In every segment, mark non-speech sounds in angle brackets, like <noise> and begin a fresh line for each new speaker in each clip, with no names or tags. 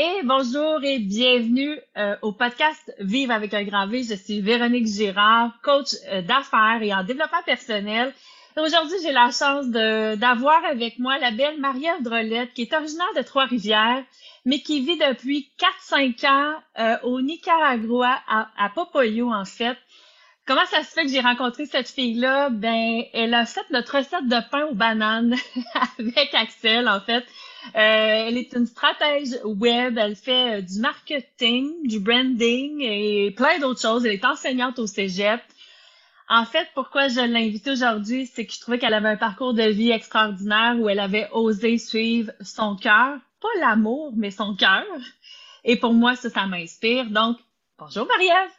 Et bonjour et bienvenue euh, au podcast Vive avec un grand V. Je suis Véronique Girard, coach euh, d'affaires et en développement personnel. Aujourd'hui, j'ai la chance d'avoir avec moi la belle Marie-Ève Drolette, qui est originaire de Trois-Rivières, mais qui vit depuis 4-5 ans euh, au Nicaragua, à, à Popoyo en fait. Comment ça se fait que j'ai rencontré cette fille-là? Ben, elle a fait notre recette de pain aux bananes <laughs> avec Axel, en fait. Euh, elle est une stratège web, elle fait euh, du marketing, du branding et plein d'autres choses. Elle est enseignante au cégep. En fait, pourquoi je l'ai invitée aujourd'hui, c'est que je trouvais qu'elle avait un parcours de vie extraordinaire où elle avait osé suivre son cœur, pas l'amour, mais son cœur. Et pour moi, ça, ça m'inspire. Donc, bonjour Marie-Ève!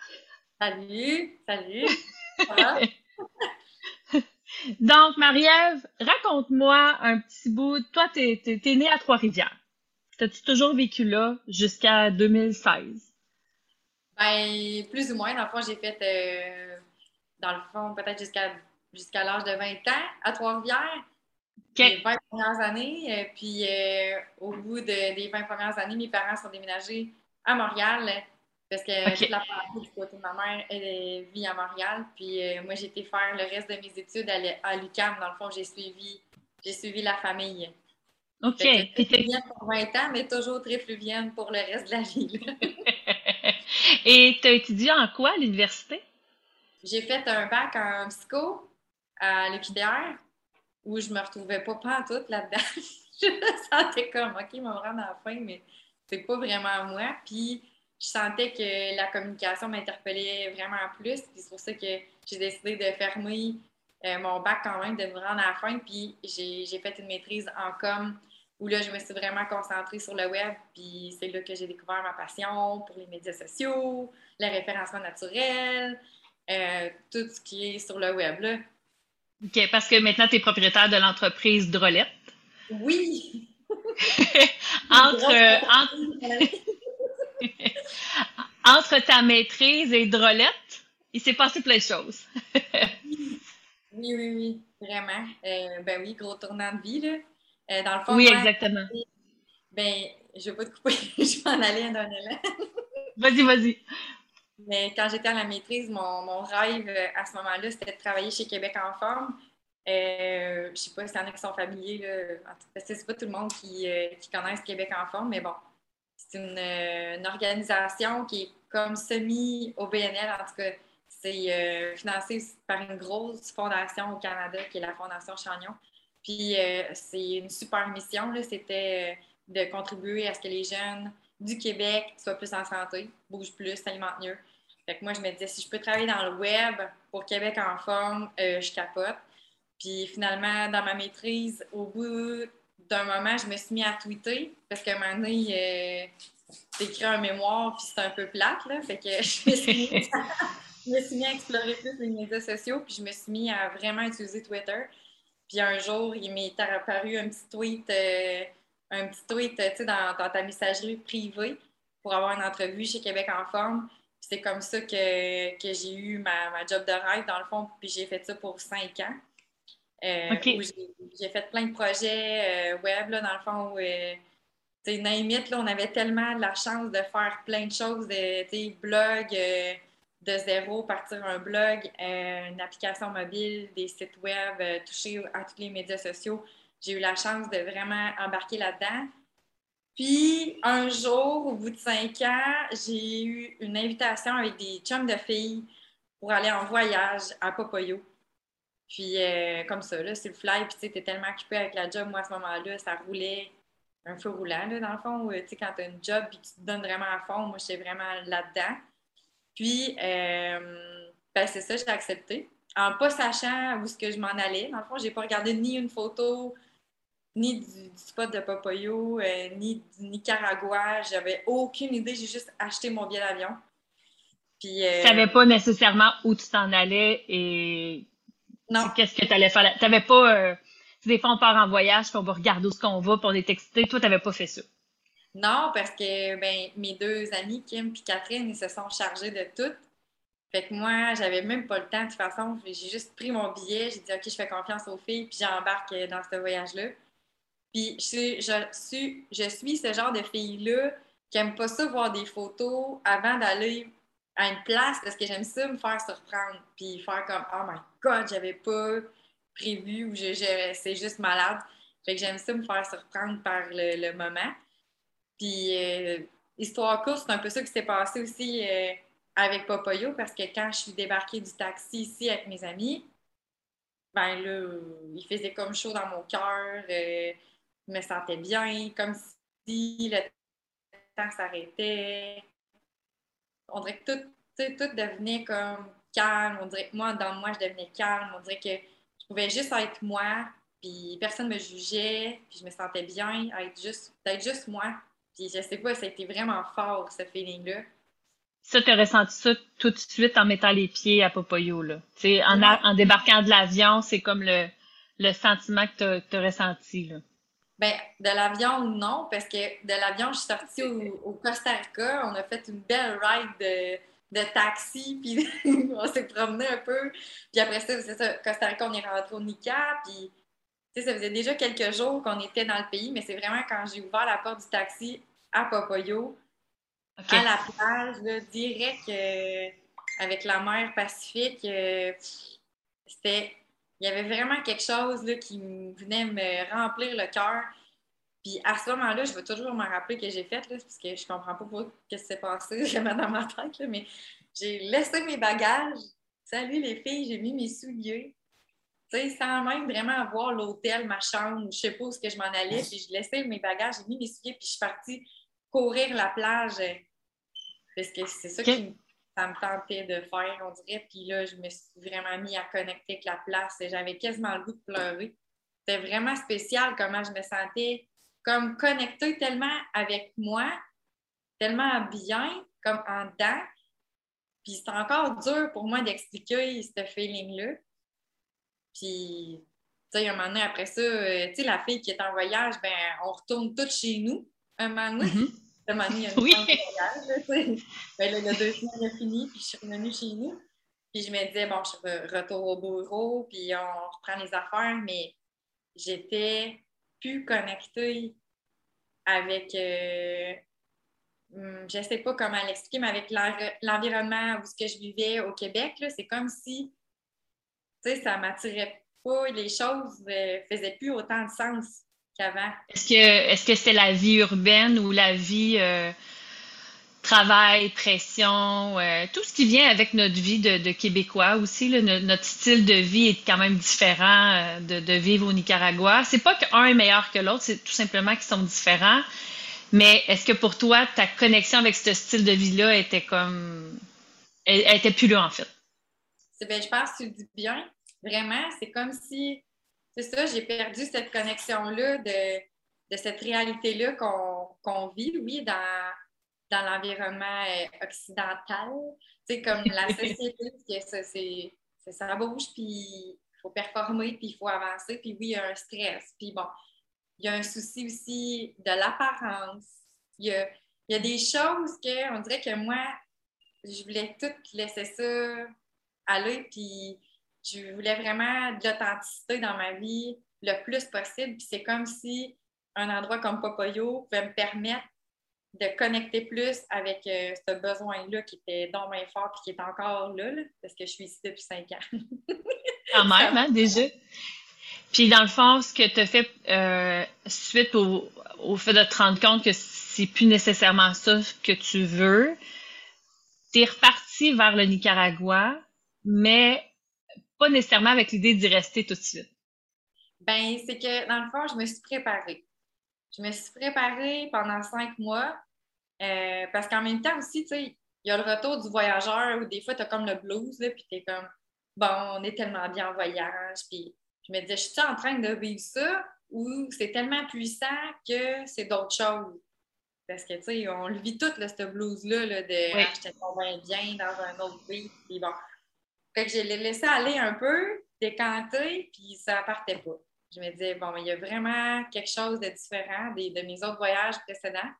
Salut, salut! <laughs>
Donc, Marie-Ève, raconte-moi un petit bout. Toi, tu es, née à Trois-Rivières. T'as-tu toujours vécu là jusqu'à 2016?
Ben, plus ou moins. Dans le fond, j'ai fait, euh, dans le fond, peut-être jusqu'à jusqu'à l'âge de 20 ans à Trois-Rivières. Les 20 premières années. Euh, puis, euh, au bout des 20 premières années, mes parents sont déménagés à Montréal parce que toute la famille du côté de ma mère, elle vit à Montréal. Puis euh, moi, j'ai été faire le reste de mes études à l'UCAM. Dans le fond, j'ai suivi, j'ai suivi la famille.
OK.
Très fluvienne pour 20 ans, mais toujours très fluvienne pour le reste de la vie. <laughs> <laughs>
Et tu as étudié en quoi à l'université?
J'ai fait un bac en psycho à l'UQTR où je me retrouvais pas tout là-dedans. <laughs> je me sentais comme, OK, me rendre à la fin, mais c'est pas vraiment moi. Puis je sentais que la communication m'interpellait vraiment plus. Puis c'est pour ça que j'ai décidé de fermer euh, mon bac quand même, de me rendre à la fin. Puis j'ai fait une maîtrise en com où là, je me suis vraiment concentrée sur le web. Puis c'est là que j'ai découvert ma passion pour les médias sociaux, le référencement naturel, euh, tout ce qui est sur le web. Là.
OK, parce que maintenant, tu es propriétaire de l'entreprise Drolette.
Oui! <laughs>
entre, entre... <laughs> Entre ta maîtrise et Drolette, il s'est passé plein de choses. <laughs>
oui, oui, oui, vraiment. Euh, ben oui, gros tournant de vie, là. Euh, dans le fond,
oui, exactement.
Ben, je vais pas te couper, <laughs> je vais en aller dans élan.
vas-y, vas-y.
Mais quand j'étais à la maîtrise, mon, mon rêve euh, à ce moment-là, c'était de travailler chez Québec en forme. Euh, je sais pas si y en a qui sont familiers, là. c'est pas tout le monde qui, qui connaisse Québec en forme, mais bon, c'est une, organisation qui est comme semi-OBNL, en tout cas. C'est euh, financé par une grosse fondation au Canada qui est la Fondation Chagnon. Puis euh, c'est une super mission. C'était euh, de contribuer à ce que les jeunes du Québec soient plus en santé, bougent plus, s'alimentent mieux. Fait que moi, je me disais, si je peux travailler dans le web pour Québec en forme, je capote. Puis finalement, dans ma maîtrise, au bout d'un moment, je me suis mis à tweeter parce qu'à un moment donné, euh, un mémoire puis c'est un peu plate, là. Fait que <laughs> je me, suis mis à, explorer plus les médias sociaux puis je me suis mis à vraiment utiliser Twitter. Puis un jour, il m'est apparu un petit tweet, euh, un petit tweet, tu sais, dans, ta messagerie privée pour avoir une entrevue chez Québec en forme. C'est comme ça que, que j'ai eu ma, ma, job de rêve, dans le fond, puis j'ai fait ça pour cinq ans. Euh, j'ai fait plein de projets euh, web, là, dans le fond, où, euh, là, on avait tellement de la chance de faire plein de choses, des blogs de zéro, partir un blog, une application mobile, des sites web, toucher à tous les médias sociaux. J'ai eu la chance de vraiment embarquer là-dedans. Puis, un jour, au bout de cinq ans, j'ai eu une invitation avec des chums de filles pour aller en voyage à Popoyo. Puis, euh, comme ça, là, c'est le fly. Puis, tu sais, tellement occupé avec la job. Moi, à ce moment-là, ça roulait un feu roulant, là, dans le fond. Tu sais, quand t'as une job puis tu te donnes vraiment à fond, moi, j'étais vraiment là-dedans. Puis, euh, ben, c'est ça, j'ai accepté. En pas sachant où est-ce que je m'en allais. Dans le fond, j'ai pas regardé ni une photo, ni du, spot de euh, ni du Nicaragua. J'avais aucune idée. J'ai juste acheté mon billet d'avion.
Puis, euh, savais pas nécessairement où tu t'en allais et
non.
Qu'est-ce que tu allais faire? T'avais pas. Euh, des fois, on part en voyage, puis on va regarder où ce qu'on va, pour on est excité. Toi, t'avais pas fait ça.
Non, parce que ben, mes deux amis, Kim et Catherine, ils se sont chargés de tout. Fait que moi, j'avais même pas le temps de toute façon. J'ai juste pris mon billet, j'ai dit OK, je fais confiance aux filles, puis j'embarque dans ce voyage-là. Puis je suis, je suis, je suis ce genre de fille-là qui n'aime pas ça voir des photos avant d'aller à une place parce que j'aime ça me faire surprendre puis faire comme oh my god j'avais pas prévu ou je, c'est juste malade. Fait que j'aime ça me faire surprendre par le, moment. Puis euh, histoire courte c'est un peu ça qui s'est passé aussi euh, avec Popoyo parce que quand je suis débarquée du taxi ici avec mes amis ben là il faisait comme chaud dans mon cœur euh, je me sentais bien comme si le temps s'arrêtait. On dirait que tout, tout devenait comme calme. On dirait que moi, dans moi, je devenais calme. On dirait que je pouvais juste être moi, puis personne ne me jugeait, puis je me sentais bien d'être juste, juste moi. Puis je sais pas, ça a été vraiment fort, ce feeling-là.
Ça, tu as ressenti ça tout de suite en mettant les pieds à Popoyo, là. en, en débarquant de l'avion, c'est comme le, le sentiment que tu as, ressenti, là.
Ben, de l'avion, non, parce que de l'avion, je suis sortie au, Costa Rica. On a fait une belle ride de, taxi, <laughs> puis on s'est promené un peu. Puis après ça, c'est ça, Costa Rica, on est rentré au Nica, puis ça faisait déjà quelques jours qu'on était dans le pays, mais c'est vraiment quand j'ai ouvert la porte du taxi à Popoyo, à la plage, là, direct euh, avec la mer Pacifique, euh, c'était il y avait vraiment quelque chose là, qui venait me remplir le cœur. Puis à ce moment-là, je vais toujours me rappeler que j'ai fait, là, parce que je comprends pas pourquoi ce qui s'est passé <laughs> vraiment dans ma tête, mais j'ai laissé mes bagages. Salut les filles, j'ai mis mes souliers. Tu sais, sans même vraiment voir l'hôtel, ma chambre, je sais pas où ce que je m'en allais. Puis je laissais mes bagages, j'ai mis mes souliers, puis je suis partie courir la plage. Parce que c'est ça qui ça me tentait de faire, on dirait. Puis là, je me suis vraiment mis à connecter avec la place. J'avais quasiment le goût de pleurer. C'était vraiment spécial comment je me sentais comme connectée tellement avec moi, tellement bien, comme en dedans. Puis c'est encore dur pour moi d'expliquer ce feeling-là. Puis, tu sais, un moment donné, après ça, euh, tu sais, la fille qui est en voyage, ben, on retourne toutes chez nous, un moment donné. Mm-hmm il y a oui. voyage. ben, là, le deux semaines, a fini, puis je suis revenue chez nous. Puis je me disais, bon, je retourne au bureau, puis on reprend les affaires, mais j'étais plus connectée avec. Euh, hmm, je ne sais pas comment l'expliquer, mais avec l'environnement où ce que je vivais au Québec, c'est comme si tu sais, ça m'attirait pas, les choses euh, faisaient plus autant de sens.
Que est-ce que c'est la vie urbaine ou la vie euh, travail, pression, euh, tout ce qui vient avec notre vie de, Québécois aussi, notre style de vie est quand même différent euh, de, vivre au Nicaragua. C'est pas qu'un est meilleur que l'autre, c'est tout simplement qu'ils sont différents. Mais est-ce que pour toi, ta connexion avec ce style de vie-là était comme. Elle, était plus là, en fait?
je pense que tu le dis bien. Vraiment, c'est comme si c'est ça, j'ai perdu cette connexion-là de, cette réalité-là qu'on vit, oui, dans, dans l'environnement euh, occidental. Sais, comme la société, c'est, ça bouge, puis il faut performer, puis il faut avancer, puis oui, il y a un stress. Puis bon, il y a un souci aussi de l'apparence. Il y a, il y a des choses que, on dirait que moi, je voulais tout laisser ça aller, puis je voulais vraiment de l'authenticité dans ma vie le plus possible. Puis c'est comme si un endroit comme Popoyo pouvait me permettre de connecter plus avec euh, ce besoin-là qui était dans mes fort et qui est encore là, parce que je suis ici depuis cinq ans. <laughs>
Quand même, hein, déjà. Puis dans le fond, ce que tu as fait euh, suite au, au, fait de te rendre compte que c'est plus nécessairement ça que tu veux, tu es reparti vers le Nicaragua, mais pas nécessairement avec l'idée d'y rester tout de suite?
Ben, c'est que dans le fond, je me suis préparée. Je me suis préparée pendant cinq mois euh, parce qu'en même temps aussi, tu sais, il y a le retour du voyageur où des fois, tu as comme le blues, là, puis tu es comme, bon, on est tellement bien en voyage. Puis je me disais, je suis en train de vivre ça ou c'est tellement puissant que c'est d'autres choses? Parce que, tu sais, on le vit tout, ce blues-là, là, de oui. ah, bien dans un autre pays. Puis bon, fait que je l'ai laissé aller un peu, décanter, puis ça partait pas. Je me disais, bon, il y a vraiment quelque chose de différent de mes autres voyages précédents.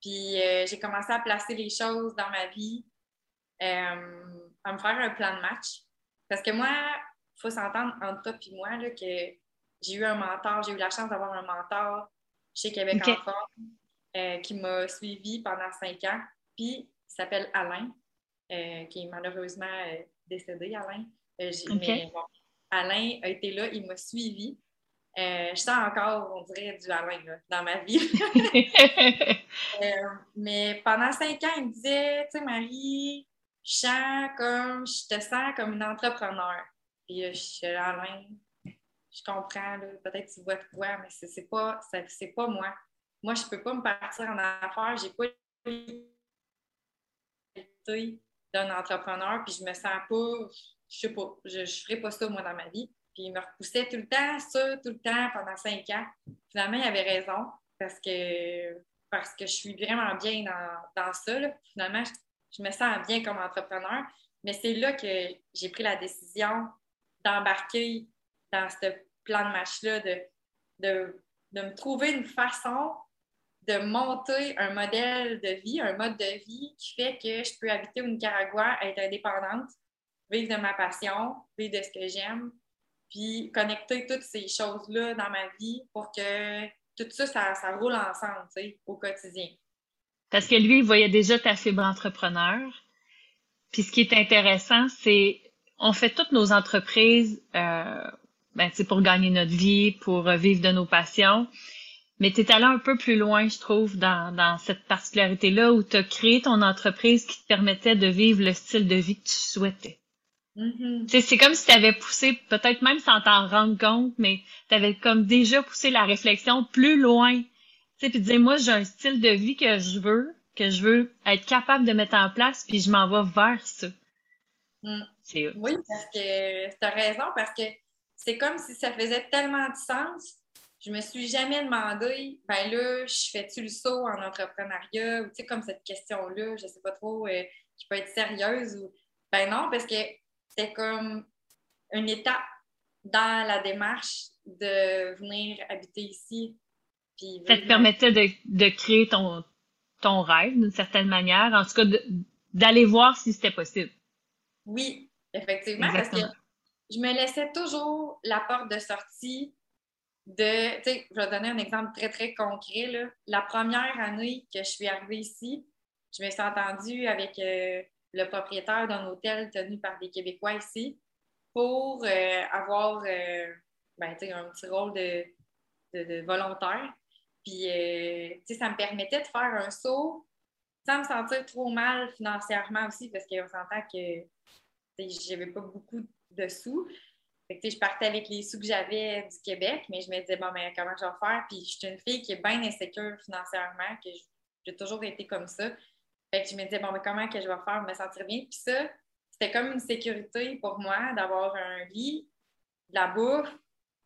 Puis euh, j'ai commencé à placer les choses dans ma vie, euh, à me faire un plan de match. Parce que moi, il faut s'entendre entre toi et moi là, que j'ai eu un mentor, j'ai eu la chance d'avoir un mentor chez Québec en forme. euh, qui m'a suivi pendant cinq ans. Puis, il s'appelle Alain, qui est malheureusement décédé, Alain. Alain a été là, il m'a suivi. je sens encore, on dirait, du Alain dans ma vie. <laughs> mais pendant cinq ans, il me disait, tu sais, Marie, je sens comme, je te sens comme une entrepreneur. Puis je suis Alain, je comprends, peut-être que tu vois de quoi, mais c'est pas, c'est pas moi. Moi, je peux pas me partir en affaires, j'ai pas d'un entrepreneur, puis je me sens pas, je sais pas, je, ne ferai pas ça moi dans ma vie. Puis il me repoussait tout le temps, ça, tout le temps, pendant cinq ans. Finalement, il avait raison, parce que je suis vraiment bien dans, dans ça. Finalement, je, me sens bien comme entrepreneur. Mais c'est là que j'ai pris la décision d'embarquer dans ce plan de match-là, de, de, me trouver une façon de monter un modèle de vie, un mode de vie qui fait que je peux habiter au Nicaragua, être indépendante, vivre de ma passion, vivre de ce que j'aime, puis connecter toutes ces choses-là dans ma vie pour que tout ça, ça, roule ensemble, au quotidien.
Parce que lui, il voyait déjà ta fibre entrepreneur. Puis ce qui est intéressant, c'est on fait toutes nos entreprises euh, ben, pour gagner notre vie, pour vivre de nos passions. Mais tu es allé un peu plus loin, je trouve, dans, dans cette particularité-là où tu as créé ton entreprise qui te permettait de vivre le style de vie que tu souhaitais. Mm-hmm. C'est comme si tu avais poussé, peut-être même sans t'en rendre compte, mais tu avais comme déjà poussé la réflexion plus loin. Puis dire, moi, j'ai un style de vie que je veux, que je veux être capable de mettre en place, puis je m'en vais vers ça.
Mm. Oui, parce que tu as raison, parce que c'est comme si ça faisait tellement de sens. Je me suis jamais demandé, ben là, je fais-tu le saut en entrepreneuriat ou tu sais, comme cette question-là, je sais pas trop, euh, qui peut être sérieuse ou. Ben non, parce que c'était comme une étape dans la démarche de venir habiter ici.
ça te permettait de, de créer ton, ton rêve d'une certaine manière, en tout cas d'aller voir si c'était possible.
Oui, effectivement, parce que je me laissais toujours la porte de sortie de, tu sais, je vais donner un exemple très, très concret. Là. La première année que je suis arrivée ici, je me suis entendue avec euh, le propriétaire d'un hôtel tenu par des Québécois ici pour euh, avoir euh, ben, un petit rôle de, volontaire. Puis, sais, ça me permettait de faire un saut sans me sentir trop mal financièrement aussi, parce qu'on s'entend que j'avais pas beaucoup de sous. je partais avec les sous que j'avais du Québec, mais je me disais, bon, mais comment je vais faire? Puis, je suis une fille qui est bien insécure financièrement, que j'ai toujours été comme ça. Fait que je me disais, bon, mais comment que je vais faire pour me sentir bien? Puis ça, c'était comme une sécurité pour moi d'avoir un lit, de la bouffe,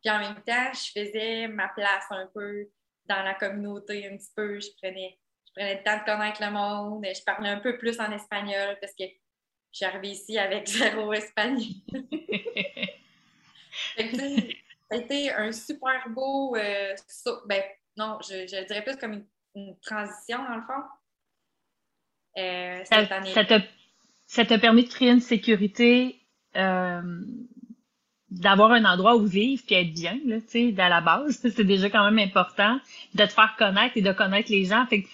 puis en même temps, je faisais ma place un peu dans la communauté un petit peu. Je prenais, je prenais le temps de connaître le monde, je parlais un peu plus en espagnol parce que je suis arrivée ici avec <laughs> zéro espagnol. <laughs> ça a été un super beau euh, ben, non, je, je, dirais plus comme une, transition dans le fond.
Euh, cette ça, année. Ça t'a permis de créer une sécurité, euh, d'avoir un endroit où vivre puis être bien, là, tu sais, à la base. <laughs> C'est déjà quand même important de te faire connaître et de connaître les gens. Fait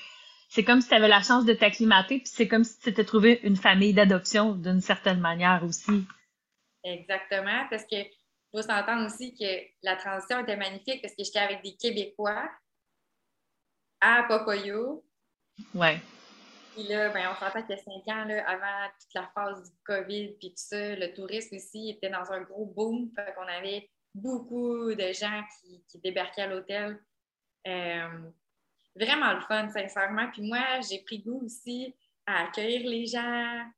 c'est comme si tu avais la chance de t'acclimater, puis c'est comme si tu t'étais trouvé une famille d'adoption d'une certaine manière aussi.
Exactement, parce que faut s'entendre aussi que la transition était magnifique parce que j'étais avec des Québécois à Popoyo.
Ouais.
Puis là, ben, on s'entend ans, là, avant toute la phase du COVID, puis tout ça, le tourisme aussi était dans un gros boom. Fait qu'on avait beaucoup de gens qui, qui débarquaient à l'hôtel. Euh, vraiment le fun, sincèrement. Puis moi, j'ai pris goût aussi à accueillir les gens.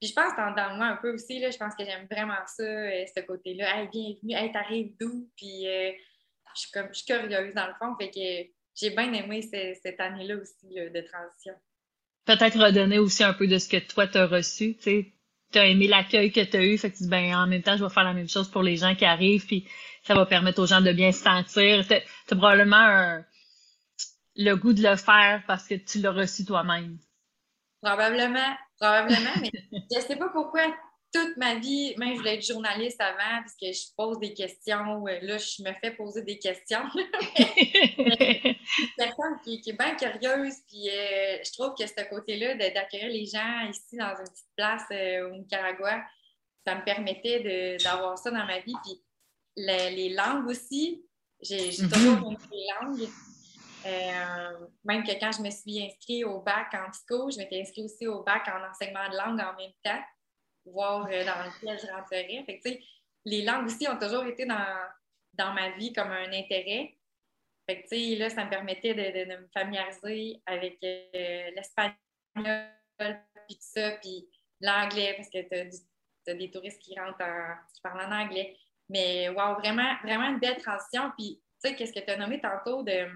Puis je pense dans, dans moi un peu aussi, là, je pense que j'aime vraiment ça, euh, ce côté-là. Hey, bienvenue, hey, t'arrives d'où? Puis euh, je, suis comme, je suis curieuse dans le fond. Fait que j'ai bien aimé cette année-là aussi de transition.
Peut-être redonner aussi un peu de ce que toi t'as reçu, tu sais. T'as aimé l'accueil que tu as eu, fait que tu dis, ben, en même temps, je vais faire la même chose pour les gens qui arrivent, puis ça va permettre aux gens de bien se sentir. T'as as probablement un, le goût de le faire parce que tu l'as reçu toi-même?
Probablement, probablement, mais <laughs> je ne sais pas pourquoi toute ma vie, même je voulais être journaliste avant parce que je pose des questions. Là, je me fais poser des questions. <laughs> personne qui, est bien curieuse. Puis euh, je trouve que ce côté-là d'accueillir les gens ici dans une petite place euh, au Nicaragua, ça me permettait d'avoir ça dans ma vie. Puis les, langues aussi, j'ai mm-hmm. toujours aimé les langues. Euh, même que quand je me suis inscrite au bac en psycho, je m'étais inscrite aussi au bac en enseignement de langue en même temps, voir dans lequel je rentrerais. Fait les langues aussi ont toujours été dans, dans ma vie comme un intérêt. Fait là, ça me permettait de, me familiariser avec euh, l'espagnol, puis tout ça, puis l'anglais, parce que tu as, des touristes qui rentrent en, qui parlent en anglais. Mais, wow, vraiment, vraiment une belle transition. Puis, tu sais, qu'est-ce que tu as nommé tantôt de,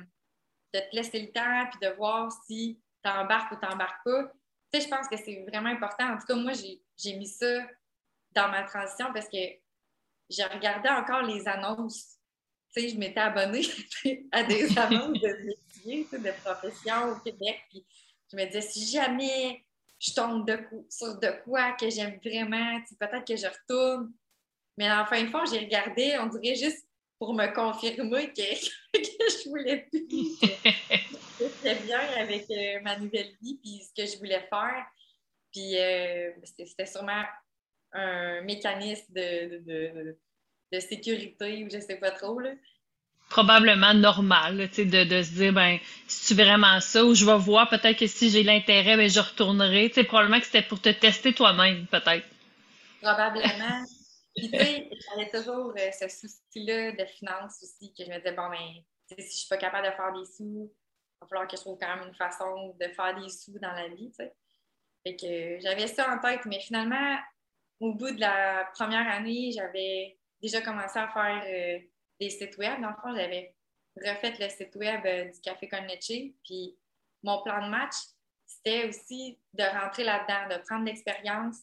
de te laisser le temps, puis de voir si tu embarques ou tu n'embarques pas. Sais, je pense que c'est vraiment important. En tout cas, moi, j'ai mis ça dans ma transition parce que j'ai regardé encore les annonces. Tu sais, je m'étais abonnée <laughs> à des <laughs> annonces de métiers, de profession au Québec. Puis je me disais, si jamais je tombe de sur de quoi que j'aime vraiment, peut-être que je retourne. Mais en fin de compte, j'ai regardé, on dirait juste pour me confirmer que, <laughs> je voulais plus. C'était bien avec euh, ma nouvelle vie puis ce que je voulais faire. Puis euh, c'était sûrement un mécanisme de, de, sécurité ou je sais pas trop. Là.
Probablement normal, de, de se dire, ben, si tu vraiment ça, ou je vais voir, peut-être que si j'ai l'intérêt, ben, je retournerai. sais probablement que c'était pour te tester toi-même, peut-être.
Probablement. Puis, tu sais, j'avais toujours euh, ce souci-là de finances aussi, que je me disais, bon, ben, si je suis pas capable de faire des sous, va falloir que je trouve quand même une façon de faire des sous dans la vie. Fait que j'avais ça en tête, mais finalement, au bout de la première année, j'avais déjà commencé à faire euh, des sites web. Dans le fond, j'avais refait le site web euh, du Café Conneche. Puis mon plan de match, c'était aussi de rentrer là-dedans, de prendre l'expérience,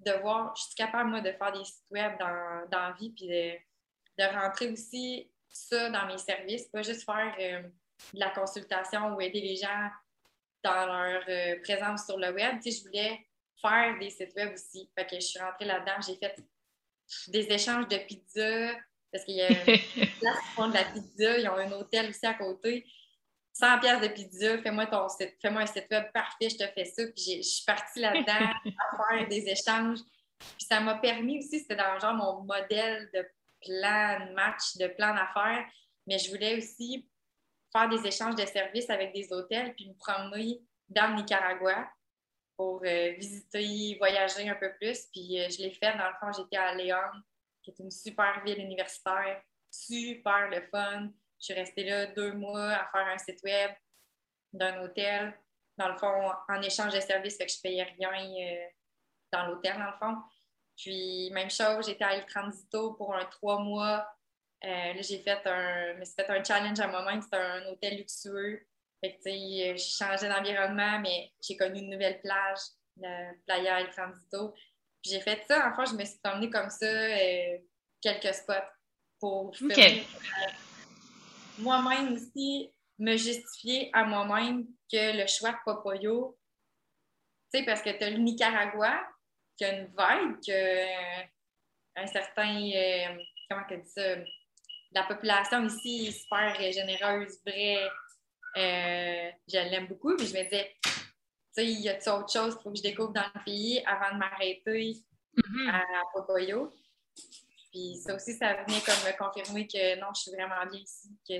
de voir, je suis capable, moi, de faire des sites web dans, dans la vie, puis de, rentrer aussi ça dans mes services, pas juste faire euh, de la consultation ou aider les gens dans leur présence sur le web. Tu sais, je voulais faire des sites web aussi. Fait que je suis rentrée là-dedans, j'ai fait des échanges de pizza, parce qu'il y a <laughs> une place qui font de la pizza, ils ont un hôtel aussi à côté. 100 pièces de pizza, fais-moi ton site, fais-moi un site web parfait, je te fais ça. Puis je suis partie là-dedans <laughs> à faire des échanges. Puis ça m'a permis aussi, c'était dans genre mon modèle de plan de match, de plan d'affaires, mais je voulais aussi faire des échanges de services avec des hôtels, puis me promener dans le Nicaragua pour euh, visiter, voyager un peu plus. Puis euh, je l'ai fait, dans le fond, j'étais à Léon, qui est une super ville universitaire, super le fun. Je suis restée là deux mois à faire un site web d'un hôtel. Dans le fond, en échange de services, fait que je payais rien euh, dans l'hôtel, dans le fond. Puis, même chose, j'étais à El Transito pour un trois mois. Là, j'ai fait un, me fait un challenge à moi-même. C'était un hôtel luxueux fait que, j'ai changé d'environnement, mais j'ai connu une nouvelle plage, la Playa El Transito. Puis j'ai fait ça. En fait, je me suis promenée comme ça euh, quelques spots pour moi-même aussi me justifier à moi-même que le choix de Popoyo, tu sais, parce que tu as le Nicaragua, qui a une vibe, qui a un certain, euh, comment tu dis ça, la population ici est super généreuse, vraie, euh, je l'aime beaucoup, mais je me disais, tu sais, il y a autre chose qu'il faut que je découvre dans le pays avant de m'arrêter mm-hmm. à Popoyo. Puis ça aussi, ça venait comme me confirmer que non, je suis vraiment bien ici, que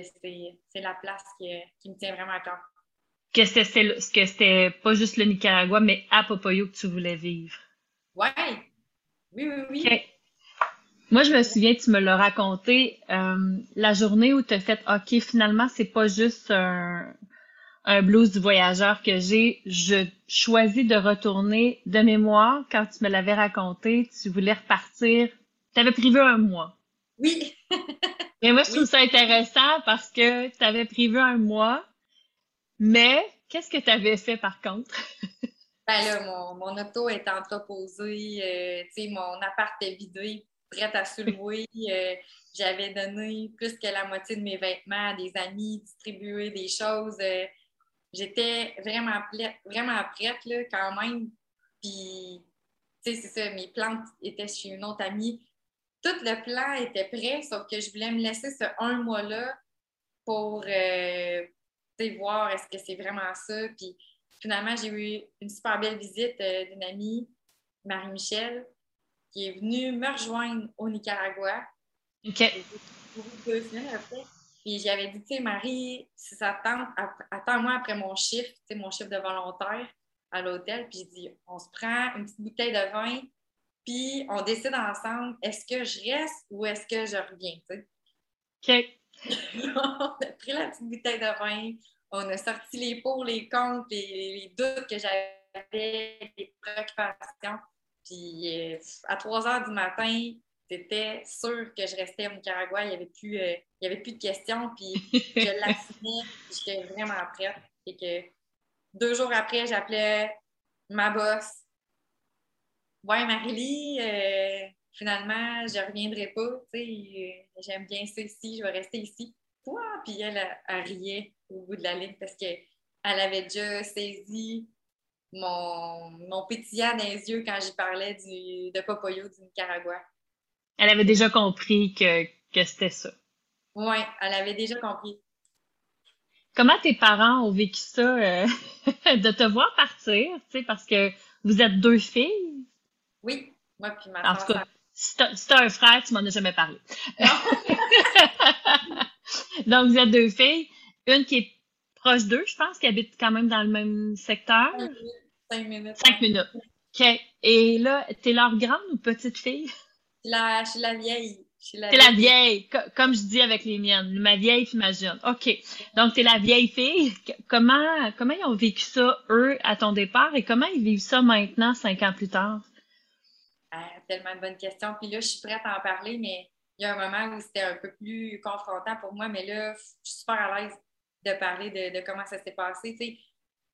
c'est la place qui, qui, me tient vraiment à cœur.
Que c'était pas juste le Nicaragua, mais à Popoyo que tu voulais vivre.
Ouais. Oui, oui, oui.
Moi, je me souviens, tu me l'as raconté, euh, la journée où tu as fait OK, finalement, c'est pas juste un, un blues du voyageur que j'ai. Je choisis de retourner de mémoire. Quand tu me l'avais raconté, tu voulais repartir. Tu avais prévu un mois.
Oui. <laughs>
Et moi, je trouve ça intéressant parce que tu avais prévu un mois, mais qu'est-ce que tu avais fait par contre?
ben là, mon, mon auto est entreposée, euh, tu sais, mon appart est vidé prête à se euh, J'avais donné plus que la moitié de mes vêtements à des amis, distribué des choses. Euh, j'étais vraiment, vraiment prête là, quand même. Puis, tu sais, c'est ça, mes plantes étaient chez une autre amie. Tout le plan était prêt, sauf que je voulais me laisser ce un mois-là pour, euh, voir est-ce que c'est vraiment ça. Puis finalement, j'ai eu une super belle visite euh, d'une amie, Marie-Michel, qui est venue me rejoindre au Nicaragua.
OK.
Deux semaines après? Puis j'avais dit, tu sais, Marie, si ça tente, attends-moi après mon chiffre, tu sais, mon chiffre de volontaire à l'hôtel. Puis j'ai dit, on se prend une petite bouteille de vin, puis on décide ensemble, est-ce que je reste ou est-ce que je reviens, tu
sais? OK. <laughs>
on a pris la petite bouteille de vin, on a sorti les pour, les contre, les, doutes que j'avais, les préoccupations. Puis euh, à 3 heures du matin, c'était sûr que je restais au Nicaragua. Il n'y avait, plus, euh, avait plus de questions. Puis je <laughs> l'assumais. J'étais vraiment prête. Et que deux jours après, j'appelais ma boss. Ouais, Marie-Lie, euh, finalement, je ne reviendrai pas. J'aime bien ça ici, je vais rester ici. Puis elle, elle, riait au bout de la ligne parce qu'elle avait déjà saisi mon, mon pétillant dans les yeux quand j'y parlais du, de Popoyo du Nicaragua.
Elle avait déjà compris que, que c'était ça.
Oui, elle avait déjà compris.
Comment tes parents ont vécu ça, euh, <laughs> de te voir partir, tu sais, parce que vous êtes deux filles?
Oui, moi puis ma
En tout cas, si t'as un frère, tu m'en as jamais parlé. <laughs> Donc, vous êtes deux filles. Une qui est proche d'eux, je pense, qui habite quand même dans le même secteur.
Cinq minutes.
Cinq minutes. OK. Et là, t'es leur grande ou petite fille?
La, je suis la vieille.
T'es la vieille, comme je dis avec les miennes, ma vieille jeune. OK. Donc, t'es la vieille fille. Comment, comment ils ont vécu ça, eux, à ton départ, et comment ils vivent ça maintenant, cinq ans plus tard?
Ah, tellement de bonnes questions. Puis là, je suis prête à en parler, mais il y a un moment où c'était un peu plus confrontant pour moi, mais là, je suis super à l'aise de parler de, comment ça s'est passé. Tu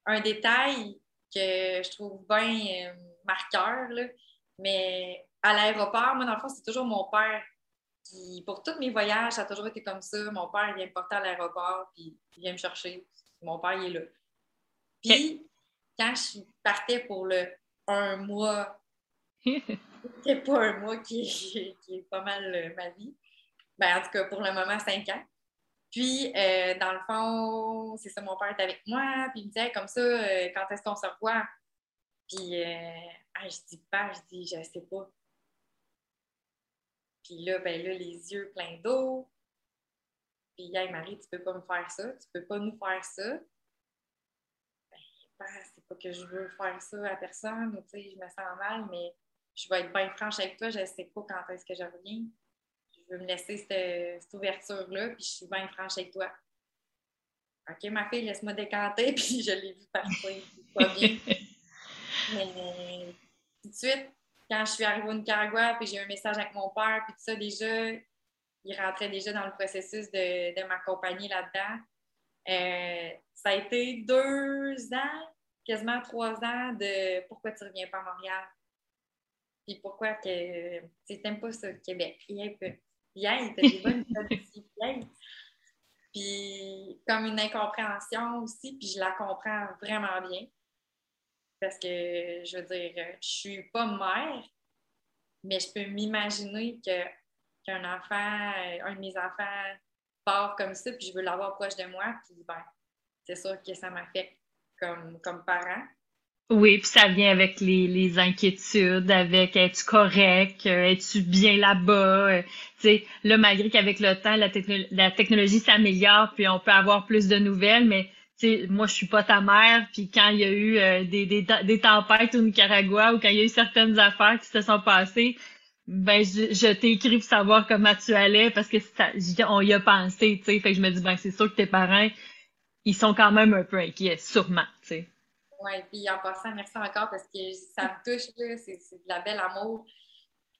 un détail que je trouve bien euh, marqueur, là, mais à l'aéroport, moi, dans le fond, c'est toujours mon père qui, pour tous mes voyages, ça a toujours été comme ça. Mon père, il vient me porter à l'aéroport, puis il vient me chercher. Mon père, il est là. Puis, quand je partais pour le un mois, <laughs> c'était pas un mois qui, qui, est pas mal euh, ma vie. Ben, en tout cas, pour le moment, cinq ans. Puis, euh, dans le fond, c'est ça, mon père était avec moi, puis il me disait comme ça, euh, quand est-ce qu'on se revoit? Puis, ah, je dis pas, je dis, je sais pas. Puis là, ben là, les yeux pleins d'eau. Puis, hey, Marie, tu peux pas me faire ça, tu peux pas nous faire ça. Ben, c'est pas que je veux faire ça à personne, tu sais, je me sens mal, mais je vais être bien franche avec toi, je sais pas quand est-ce que je reviens. Je veux me laisser cette, ouverture-là, puis je suis bien franche avec toi. OK, ma fille, laisse-moi décanter, <laughs> puis je l'ai vu partir. Pas bien. Mais tout de suite, quand je suis arrivée au Nicaragua, puis j'ai eu un message avec mon père, puis tout ça, déjà, il rentrait déjà dans le processus de, de m'accompagner là-dedans. Euh, ça a été deux ans, quasiment trois ans de pourquoi tu reviens pas à Montréal? Puis pourquoi que tu n'aimes pas ça, Québec? Viens, viens, t'as des bonnes <laughs> viens. Puis comme une incompréhension aussi, puis je la comprends vraiment bien. Parce que, je veux dire, je suis pas mère, mais je peux m'imaginer que qu'un enfant, un de mes enfants part comme ça, puis je veux l'avoir proche de moi, puis ben, c'est sûr que ça m'affecte comme, comme parent.
Oui, puis ça vient avec les, les inquiétudes, avec es-tu correct, euh, es-tu bien là-bas, euh, sais, là malgré qu'avec le temps la, technologie s'améliore, puis on peut avoir plus de nouvelles, mais sais, moi je suis pas ta mère, puis quand il y a eu euh, des, des, des tempêtes au Nicaragua ou quand il y a eu certaines affaires qui se sont passées, ben je, je t'ai écrit pour savoir comment tu allais parce que ça, on y a pensé, tu sais, fait que je me dis ben c'est sûr que tes parents ils sont quand même un peu inquiets, sûrement, tu sais.
Oui, puis en passant, merci encore parce que ça me touche, c'est de la belle amour,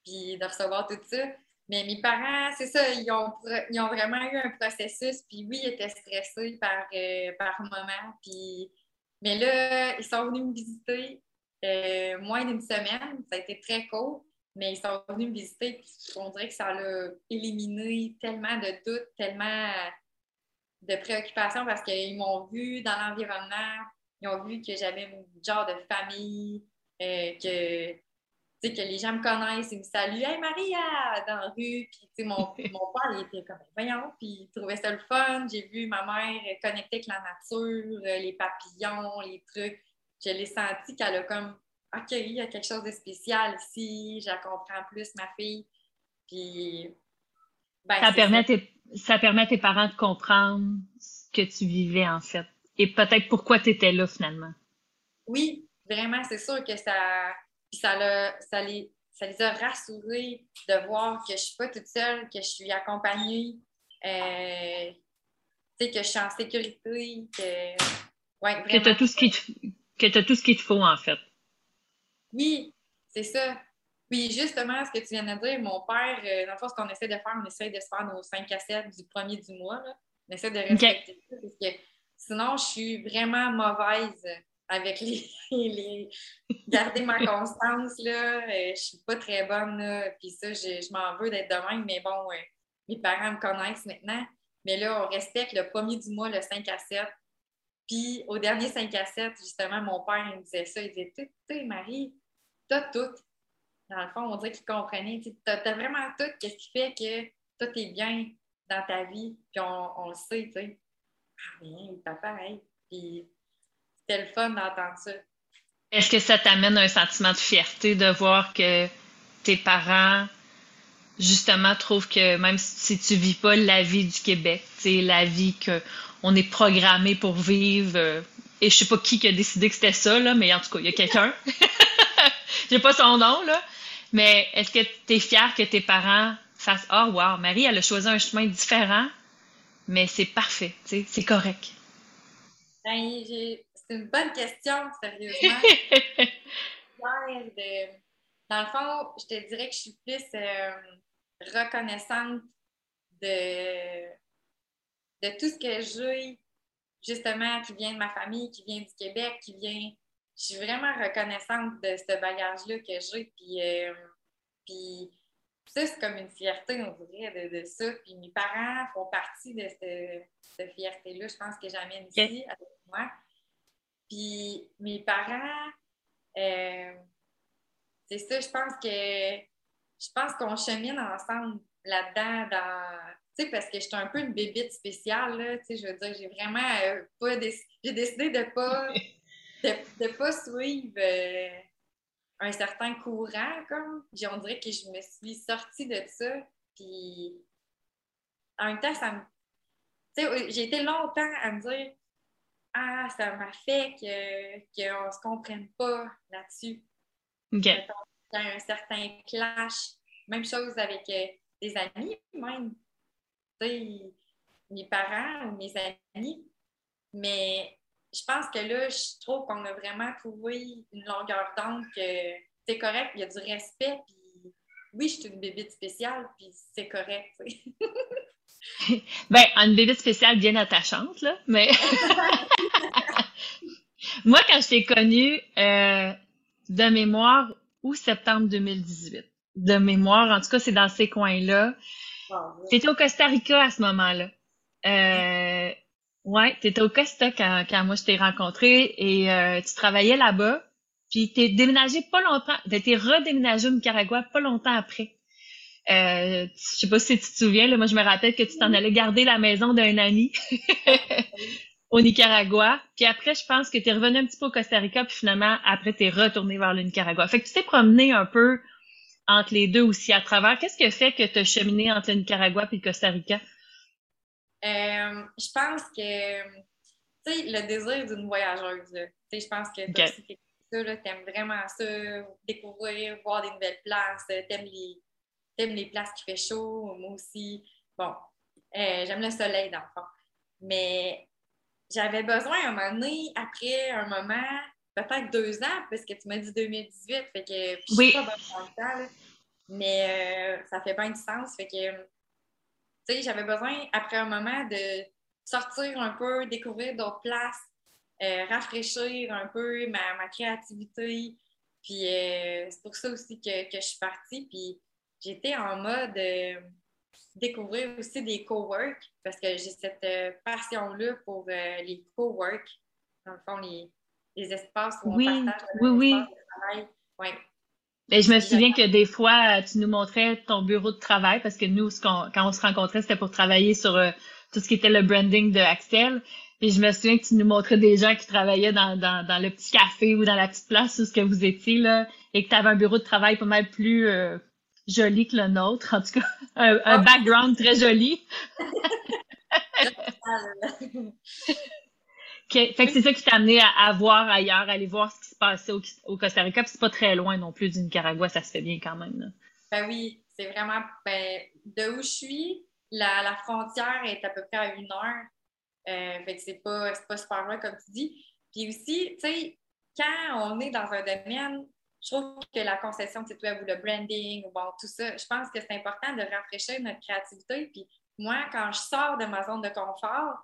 puis de recevoir tout ça. Mais mes parents, c'est ça, ils ont, ils ont vraiment eu un processus, puis oui, ils étaient stressés par, euh, par moment, puis... Mais là, ils sont venus me visiter euh, moins d'une semaine, ça a été très court, mais ils sont venus me visiter, puis on dirait que ça a éliminé tellement de doutes, tellement de préoccupations parce qu'ils m'ont vu dans l'environnement, ils ont vu que j'avais mon genre de famille, euh, que que les gens me connaissent, ils me saluent, Hey Maria, dans la rue. Puis, mon, <laughs> mon père, il était comme, voyons, puis il trouvait ça le fun. J'ai vu ma mère connecter avec la nature, euh, les papillons, les trucs. Je l'ai senti qu'elle a comme, OK, il y a quelque chose de spécial ici, je comprends plus, ma fille. Puis,
ben, ça, permet tes, ça permet à tes parents de comprendre ce que tu vivais, en fait. Et peut-être pourquoi tu étais là, finalement?
Oui, vraiment, c'est sûr que ça ça, ça, les, ça les a rassurés de voir que je ne suis pas toute seule, que je suis accompagnée, euh, que je suis en sécurité, que. Ouais,
que tu as tout ce qu'il te, tout ce qu'il te faut, en fait.
Oui, c'est ça. Puis justement, ce que tu viens de dire, mon père, euh, dans le fond, ce qu'on essaie de faire, on essaie de se faire nos 5 cassettes du premier du mois. Là. On essaie de respecter ça parce que sinon, je suis vraiment mauvaise avec les, les, garder ma constance là, euh, je suis pas très bonne là, puis ça je, m'en veux d'être de même mais bon euh, mes parents me connaissent maintenant. Mais là on respecte le premier du mois le 5 à 7 puis au dernier 5 à 7 justement mon père il me disait ça. Il disait tu sais Marie t'as tout. Dans le fond on dirait qu'il comprenait. T'as as vraiment tout. Qu'est-ce qui fait que tout est bien dans ta vie? Puis on, le sait tu sais ah bien papa hey. puis c'était le fun d'entendre ça.
Est-ce que ça t'amène un sentiment de fierté de voir que tes parents, justement, trouvent que même si tu vis pas la vie du Québec, c'est la vie qu'on est programmé pour vivre, euh, et je sais pas qui qui a décidé que c'était ça, là, mais en tout cas, il y a quelqu'un. <laughs> J'ai pas son nom, là. Mais est-ce que tu es fier que tes parents fassent Oh, wow, Marie, elle a choisi un chemin différent, mais c'est parfait, c'est correct.
Ben, c'est une bonne question, sérieusement. <laughs> Dans le fond, je te dirais que je suis plus euh, reconnaissante de, de tout ce que j'ai, justement, qui vient de ma famille, qui vient du Québec, qui vient. Je suis vraiment reconnaissante de ce bagage-là que j'ai. Puis, euh, puis ça, c'est comme une fierté, on dirait, de, ça. Puis mes parents font partie de cette, fierté-là, je pense que j'amène ici avec moi. Puis mes parents, euh, c'est ça, je pense que je pense qu'on chemine ensemble là-dedans dans. Tu sais, parce que j'étais un peu une bébite spéciale, là, tu sais, je veux dire, j'ai vraiment euh, pas j'ai décidé de pas <laughs> de, pas suivre euh, un certain courant, comme. On dirait que je me suis sortie de ça. Puis en même temps, ça me. Tu sais, j'ai été longtemps à me dire ah, ça m'a fait qu'on ne se comprenne pas là-dessus.
OK. Il y
a un certain clash. Même chose avec euh, des amis, même. Tu sais, mes parents ou mes amis. Mais je pense que là, je trouve qu'on a vraiment trouvé une longueur d'onde que c'est correct, il y a du respect, puis oui, je suis une bébé spéciale, puis c'est correct. <laughs>
ben, une bébé spéciale bien attachante, là, mais. <laughs> Moi, quand je t'ai connue, euh, de mémoire, ou septembre 2018. De mémoire, en tout cas, c'est dans ces coins-là. Tu étais au Costa Rica à ce moment-là. Euh, ouais, tu étais au Costa quand, quand moi je t'ai rencontré et euh, tu travaillais là-bas. Puis t'es déménagé pas longtemps, t'es redéménagé au Nicaragua pas longtemps après. Euh, je sais pas si tu te souviens, là, moi je me rappelle que tu t'en allais garder la maison d'un ami <laughs> au Nicaragua. Puis après, je pense que tu es revenu un petit peu au Costa Rica, puis finalement, après, tu es retourné vers le Nicaragua. Fait que tu t'es promené un peu entre les deux aussi à travers. Qu'est-ce qui a fait que tu as cheminé entre le Nicaragua et le Costa Rica?
Euh, je pense que, tu sais, le désir d'une voyageuse, tu sais, je pense que okay. tu aimes vraiment ça, découvrir, voir des nouvelles places, t'aimes les J'aime les places qui fait chaud, moi aussi. Bon, euh, j'aime le soleil dans le fond. Mais j'avais besoin un moment donné, après un moment, peut-être deux ans, parce que tu m'as dit 2018, fait que je
suis
pas bonne temps, mais euh, ça fait bien du sens. Fait que, tu sais, j'avais besoin, après un moment, de sortir un peu, découvrir d'autres places, euh, rafraîchir un peu ma, créativité. Puis c'est pour ça aussi que, que je suis partie. Puis j'étais en mode euh, découvrir aussi des co-work parce que j'ai cette euh, passion-là pour euh, les co-work, dans le fond, les, espaces où on partage
oui, oui. de travail.
Ouais.
Mais je me souviens que des fois, tu nous montrais ton bureau de travail parce que nous, quand on se rencontrait, c'était pour travailler sur euh, tout ce qui était le branding de Axel. Et je me souviens que tu nous montrais des gens qui travaillaient dans, dans, dans le petit café ou dans la petite place où ce que vous étiez là, et que tu avais un bureau de travail pas mal plus euh, joli que le nôtre, en tout cas, <laughs> un, un ah. background très joli. <laughs> <laughs> Fait que c'est ça qui t'a amené à, voir ailleurs, à aller voir ce qui se passait au, Costa Rica. Puis c'est pas très loin non plus du Nicaragua, ça se fait bien quand même.
Ben oui, c'est vraiment. Ben, de où je suis, la, frontière est à peu près à une heure. Euh, fait c'est pas, pas super loin, comme tu dis. Puis aussi, tu sais, quand on est dans un domaine, je trouve que la concession de site web ou le branding, ou bon, tout ça, je pense que c'est important de rafraîchir notre créativité. Puis moi, quand je sors de ma zone de confort,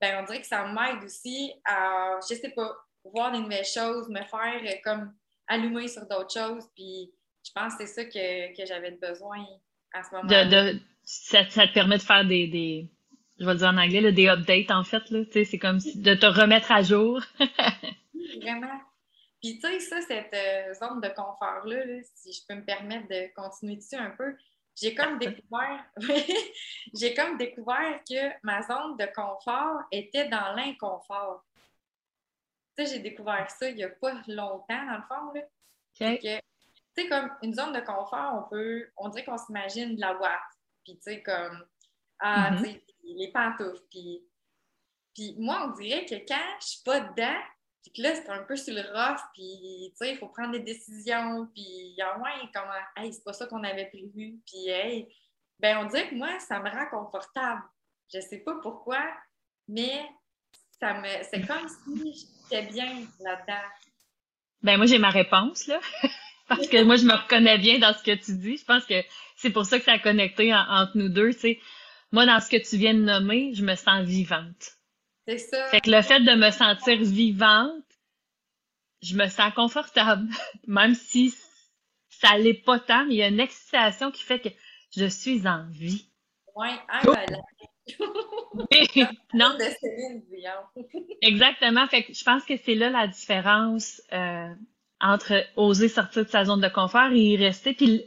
ben, on dirait que ça m'aide aussi à, je sais pas, voir des nouvelles choses, me faire euh, comme allumer sur d'autres choses. Puis je pense que c'est ça que, que j'avais besoin à ce moment-là.
De, ça, ça, te permet de faire des, des je vais le dire en anglais, là, des updates en fait. Là, c'est comme de te remettre à jour. <laughs>
Vraiment. Puis tu sais, ça, cette euh, zone de confort-là, là, si je peux me permettre de continuer dessus un peu, j'ai comme découvert, <laughs> j'ai comme découvert que ma zone de confort était dans l'inconfort. Tu sais, j'ai découvert ça il n'y a pas longtemps, dans le fond. Là. tu sais, comme une zone de confort, on peut, on dirait qu'on s'imagine de la boîte. Puis, tu sais, comme, ah, mm-hmm. tu sais, les pantoufles. Puis, puis moi, on dirait que quand je suis pas dedans, puis que là, c'est un peu sur le rough, puis, tu sais, il faut prendre des décisions, puis, en moins, comment, hey, c'est pas ça qu'on avait prévu, puis, hey, ben, on dirait que moi, ça me rend confortable. Je sais pas pourquoi, mais ça me, c'est comme <laughs> si j'étais bien là-dedans.
Ben, moi, j'ai ma réponse, là. <laughs> Parce que moi, je me reconnais bien dans ce que tu dis. Je pense que c'est pour ça que ça a connecté entre nous deux, tu sais. Moi, dans ce que tu viens de nommer, je me sens vivante.
C'est ça.
Fait que le fait de me sentir vivante, je me sens confortable. <laughs> Même si ça l'est pas tant, mais il y a une excitation qui fait que je suis en vie. <laughs>
Oui, ah, <laughs> ben
non. Exactement. Fait que je pense que c'est là la différence euh, entre oser sortir de sa zone de confort et y rester. Puis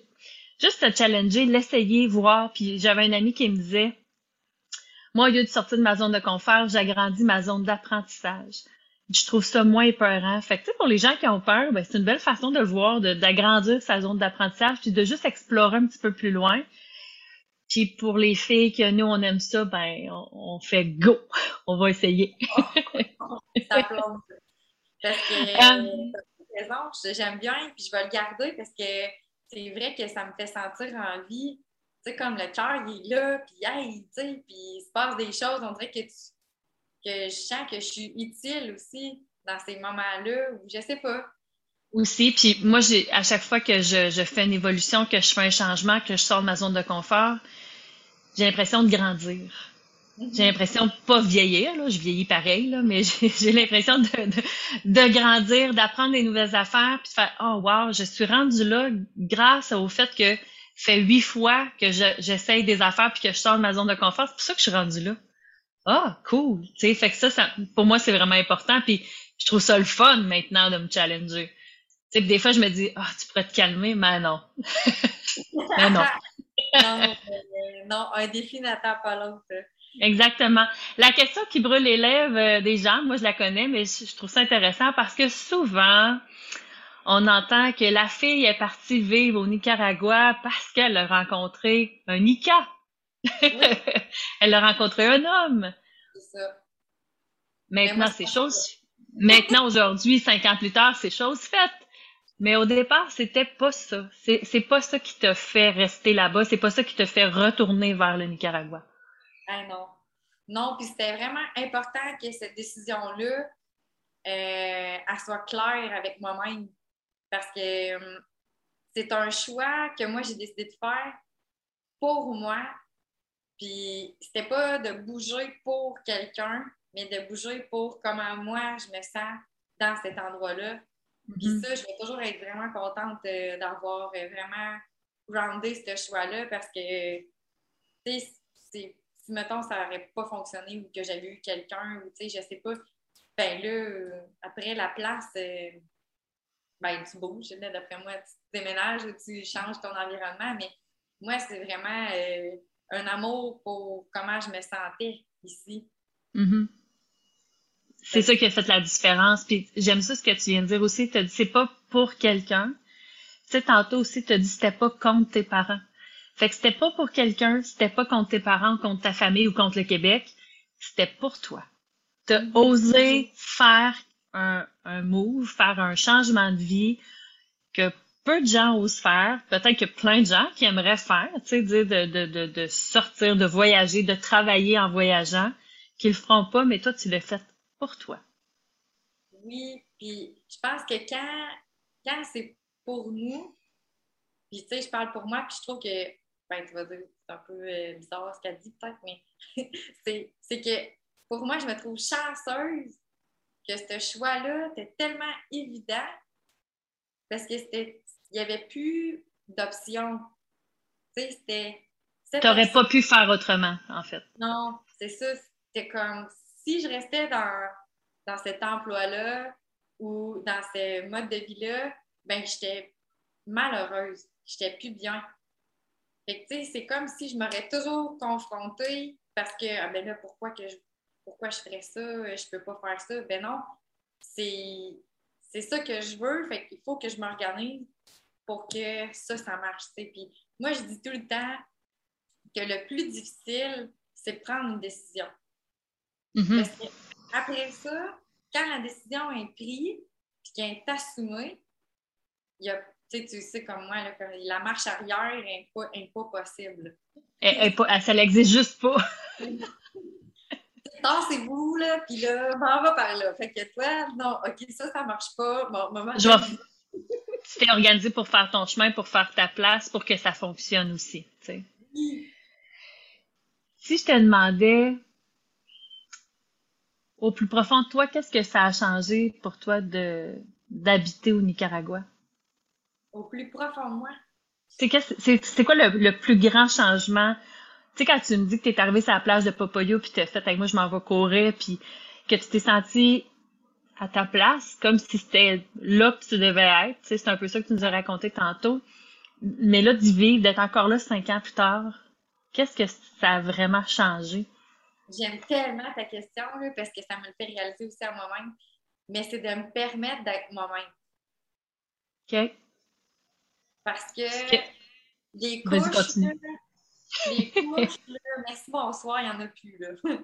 juste se challenger, l'essayer, voir. Puis j'avais un ami qui me disait moi, au lieu de sortir de ma zone de confort, j'agrandis ma zone d'apprentissage. Je trouve ça moins épeurant. Fait que, pour les gens qui ont peur, ben, c'est une belle façon de le voir, d'agrandir sa zone d'apprentissage, puis de juste explorer un petit peu plus loin. Puis pour les filles que nous, on aime ça, ben, on, fait go! <laughs> On va essayer. <laughs>
ça plombe. Parce que, <laughs> euh, j'aime bien, puis je vais le garder parce que c'est vrai que ça me fait sentir en vie tu sais, comme le cœur, il est là, puis hey, tu sais, puis il se passe des choses, on dirait que, que je sens que je suis utile aussi dans ces moments-là, ou je sais pas.
Aussi, puis moi, j'ai à chaque fois que je, je, fais une évolution, que je fais un changement, que je sors de ma zone de confort, j'ai l'impression de grandir. Mm-hmm. J'ai l'impression de pas vieillir, là, je vieillis pareil, là, mais <laughs> j'ai l'impression de, de, de, grandir, d'apprendre des nouvelles affaires, puis de faire Oh wow, je suis rendue là grâce au fait que fait huit fois que j'essaye des affaires puis que je sors de ma zone de confort. C'est pour ça que je suis rendue là. Ah, cool. Tu fait que ça, ça pour moi, c'est vraiment important. Puis je trouve ça le fun maintenant de me challenger. Tu sais, des fois, je me dis, ah, tu pourrais te calmer, mais non. <laughs>
mais non. non, non, un défi n'attend pas l'autre.
Exactement. La question qui brûle les lèvres euh, des gens, moi, je la connais, mais je trouve ça intéressant parce que souvent, on entend que la fille est partie vivre au Nicaragua parce qu'elle a rencontré un Nika. <laughs> Elle a rencontré un homme.
C'est ça.
Maintenant, c'est chose. Maintenant, aujourd'hui, cinq ans plus tard, c'est chose faite. Mais au départ, c'était pas ça. C'est, c'est pas ça qui te fait rester là-bas. C'est pas ça qui te fait retourner vers le Nicaragua.
Ah non. Non, puis c'était vraiment important que cette décision-là, euh, elle soit claire avec moi-même parce que hum, c'est un choix que moi, j'ai décidé de faire pour moi. Puis c'était pas de bouger pour quelqu'un, mais de bouger pour comment moi je me sens dans cet endroit-là. Puis mm-hmm. ça, je vais toujours être vraiment contente euh, d'avoir euh, vraiment groundé ce choix-là parce que, tu sais, si, mettons, ça n'aurait pas fonctionné ou que j'avais eu quelqu'un ou, tu sais, je sais pas, ben là, euh, après la place, ben, tu bouges, d'après moi, tu déménages ou tu changes ton environnement, mais moi, c'est vraiment euh, un amour pour comment je me sentais ici.
Mm-hmm. C'est ça qui a fait la différence. Puis j'aime ça ce que tu viens de dire aussi. Tu as dit c'est pas pour quelqu'un. Tu sais, tantôt aussi, tu as dit c'était pas contre tes parents. Fait que c'était pas pour quelqu'un, c'était pas contre tes parents, contre ta famille ou contre le Québec. C'était pour toi. Tu as mm-hmm. osé faire un, un move, faire un changement de vie que peu de gens osent faire. Peut-être que plein de gens qui aimeraient faire, tu sais, dire de, de, de, de sortir, de voyager, de travailler en voyageant, qu'ils le feront pas, mais toi, tu l'as fait pour toi.
Oui, puis je pense que quand, quand c'est pour nous, puis tu sais, je parle pour moi, puis je trouve que, ben, tu vas dire, c'est un peu euh, bizarre ce qu'elle dit peut-être, mais <laughs> c'est que pour moi, je me trouve chanceuse que ce choix-là était tellement évident parce que c'était il n'y avait plus d'options. Tu sais, c'était.
Pas pu faire autrement, en fait.
Non, c'est ça. C'était comme si je restais dans, dans cet emploi-là ou dans ce mode de vie-là, ben j'étais malheureuse. J'étais plus bien. Fait tu sais, c'est comme si je m'aurais toujours confrontée parce que, ah ben là, pourquoi que je, pourquoi je ferais ça? Je peux pas faire ça. Ben non, c'est, c'est ça que je veux. Fait qu'il faut que je m'organise pour que ça, ça marche. Puis moi, je dis tout le temps que le plus difficile, c'est de prendre une décision. Mm-hmm. Parce que après ça, quand la décision est prise puis qu'elle est assumée, il y a, tu sais comme moi, la marche arrière n'est pas, pas, possible.
ça n'existe juste pas. <laughs>
Tassez-vous, là, puis là, m'en va par là. Fait que toi, non, OK, ça, ça marche pas. Bon, maman,
je vais, tu <laughs> t'es organisé pour faire ton chemin, pour faire ta place, pour que ça fonctionne aussi. Si je te demandais au plus profond de toi, qu'est-ce que ça a changé pour toi de d'habiter au Nicaragua?
Au plus profond de moi?
C'est quoi le, plus grand changement? Tu sais, quand tu me dis que tu es arrivé sur la plage de Popoyo puis tu as fait avec moi, je m'en vais courir, puis que tu t'es senti à ta place, comme si c'était là que tu devais être. C'est un peu ça que tu nous as raconté tantôt. Mais là, d'y vivre, d'être encore là cinq ans plus tard, qu'est-ce que ça a vraiment changé?
J'aime tellement ta question, là, parce que ça me le fait réaliser aussi à moi-même. Mais c'est de me permettre d'être moi-même.
OK.
Parce que les couches, là, les <laughs> couches, là, merci, bonsoir, il n'y en a plus. Là. <laughs>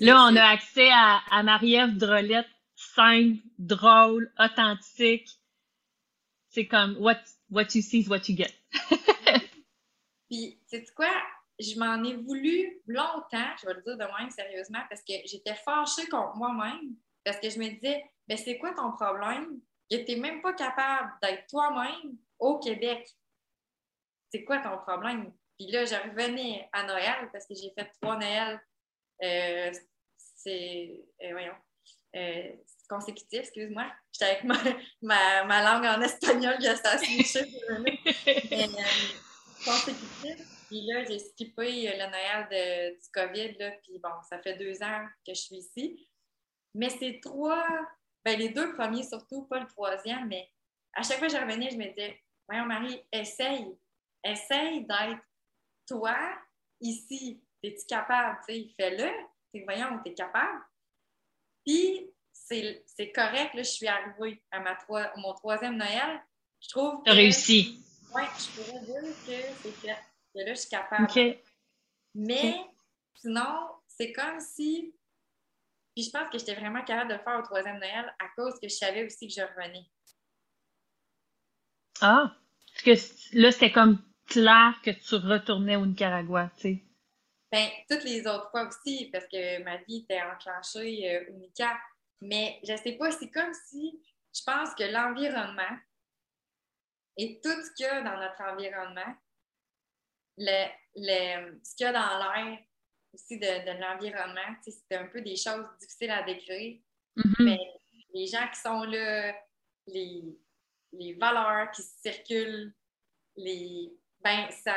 Là, on a accès à, à Marie-Ève Drolette, simple, drôle, authentique. C'est comme what, what you see is what you get. <laughs>
Puis, sais quoi? Je m'en ai voulu longtemps, je vais le dire de même sérieusement, parce que j'étais fâchée contre moi-même, parce que je me disais, mais c'est quoi ton problème? Tu n'étais même pas capable d'être toi-même au Québec. C'est quoi ton problème? Puis là, je revenais à Noël, parce que j'ai fait trois Noëls euh, c'est, euh, voyons, euh, consécutif, excuse-moi. J'étais avec ma, <laughs> ma, ma, langue en espagnol, j'ai ça <laughs> euh, consécutif. Puis là, j'ai skippé le Noël de, du COVID, là, puis bon, ça fait deux ans que je suis ici. Mais c'est trois, ben les deux premiers surtout, pas le troisième, mais à chaque fois que je revenais, je me disais, voyons Marie, essaye, essaye d'être toi ici. Es-tu capable? Fais-le. Voyons, tu es capable. Puis, c'est correct. Là, je suis arrivée à ma mon troisième Noël. Je trouve
que. réussi.
Oui, je pourrais dire que c'est fait. Que là, je suis capable. Mais sinon, c'est comme si. Puis je pense que j'étais vraiment capable de le faire au troisième Noël à cause que je savais aussi que je revenais.
Ah! Parce que là, c'était comme clair que tu retournais au Nicaragua, tu sais.
Ben, toutes les autres fois aussi, parce que ma vie était enclenchée euh, au Nica. Mais je sais pas, c'est comme si je pense que l'environnement et tout ce qu'il y a dans notre environnement, le, le, ce qu'il y a dans l'air aussi de, de l'environnement, c'est un peu des choses difficiles à décrire. Mm-hmm. Mais les gens qui sont là, les, les valeurs qui circulent, les, ben, ça,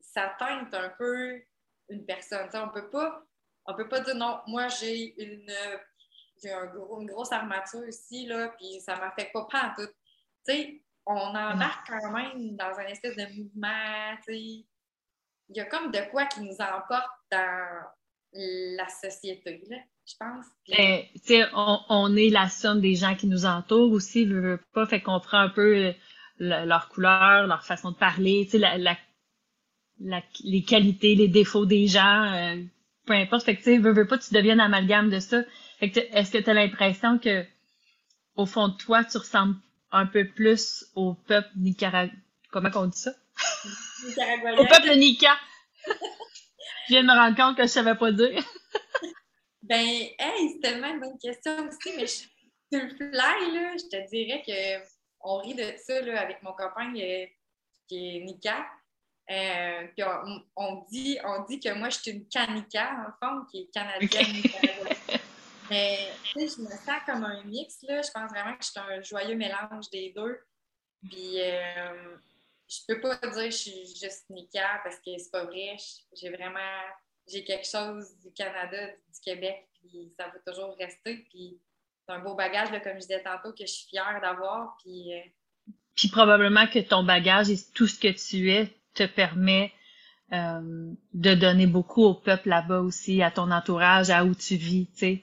ça teinte un peu une personne. on peut pas on peut pas dire non, moi j'ai une j'ai un gros, une grosse armature ici, là, puis ça ne m'affecte pas, pas en tout. Tu sais, on embarque quand même dans un espèce de mouvement, tu sais. Il y a comme de quoi qui nous emporte dans la société, là, je pense.
Ben, on, on, est la somme des gens qui nous entourent aussi, veut, veut pas, fait qu'on prend un peu leur couleur, leur façon de parler, tu sais, la, la, les qualités, les défauts des gens, euh, peu importe. Fait que, tu sais, veux, veux pas, tu deviens amalgame de ça. Fait que, est-ce que tu as l'impression que, au fond de toi, tu ressembles un peu plus au peuple nicaraguayen? Comment on dit ça? au peuple nica! je viens de me rendre compte que je savais pas dire.
ben, hey, c'est tellement une bonne question aussi, mais je, sur le fly, là, je te dirais que on rit de ça là, avec mon copain euh, qui est Nika. Euh, puis on, dit, on dit que moi, je suis une canica, en fond, qui est canadienne. <laughs> Mais je me sens comme un mix. Là. Je pense vraiment que je suis un joyeux mélange des deux. Puis euh, je peux pas dire que je suis juste Nika parce que c'est pas vrai. J'ai vraiment j'ai quelque chose du Canada, du Québec, puis ça va toujours rester. Puis un beau bagage, là, comme je disais tantôt, que je suis fière d'avoir. Puis, euh,
probablement que ton bagage et tout ce que tu es te permet euh, de donner beaucoup au peuple là-bas aussi, à ton entourage, à où tu vis, tu sais,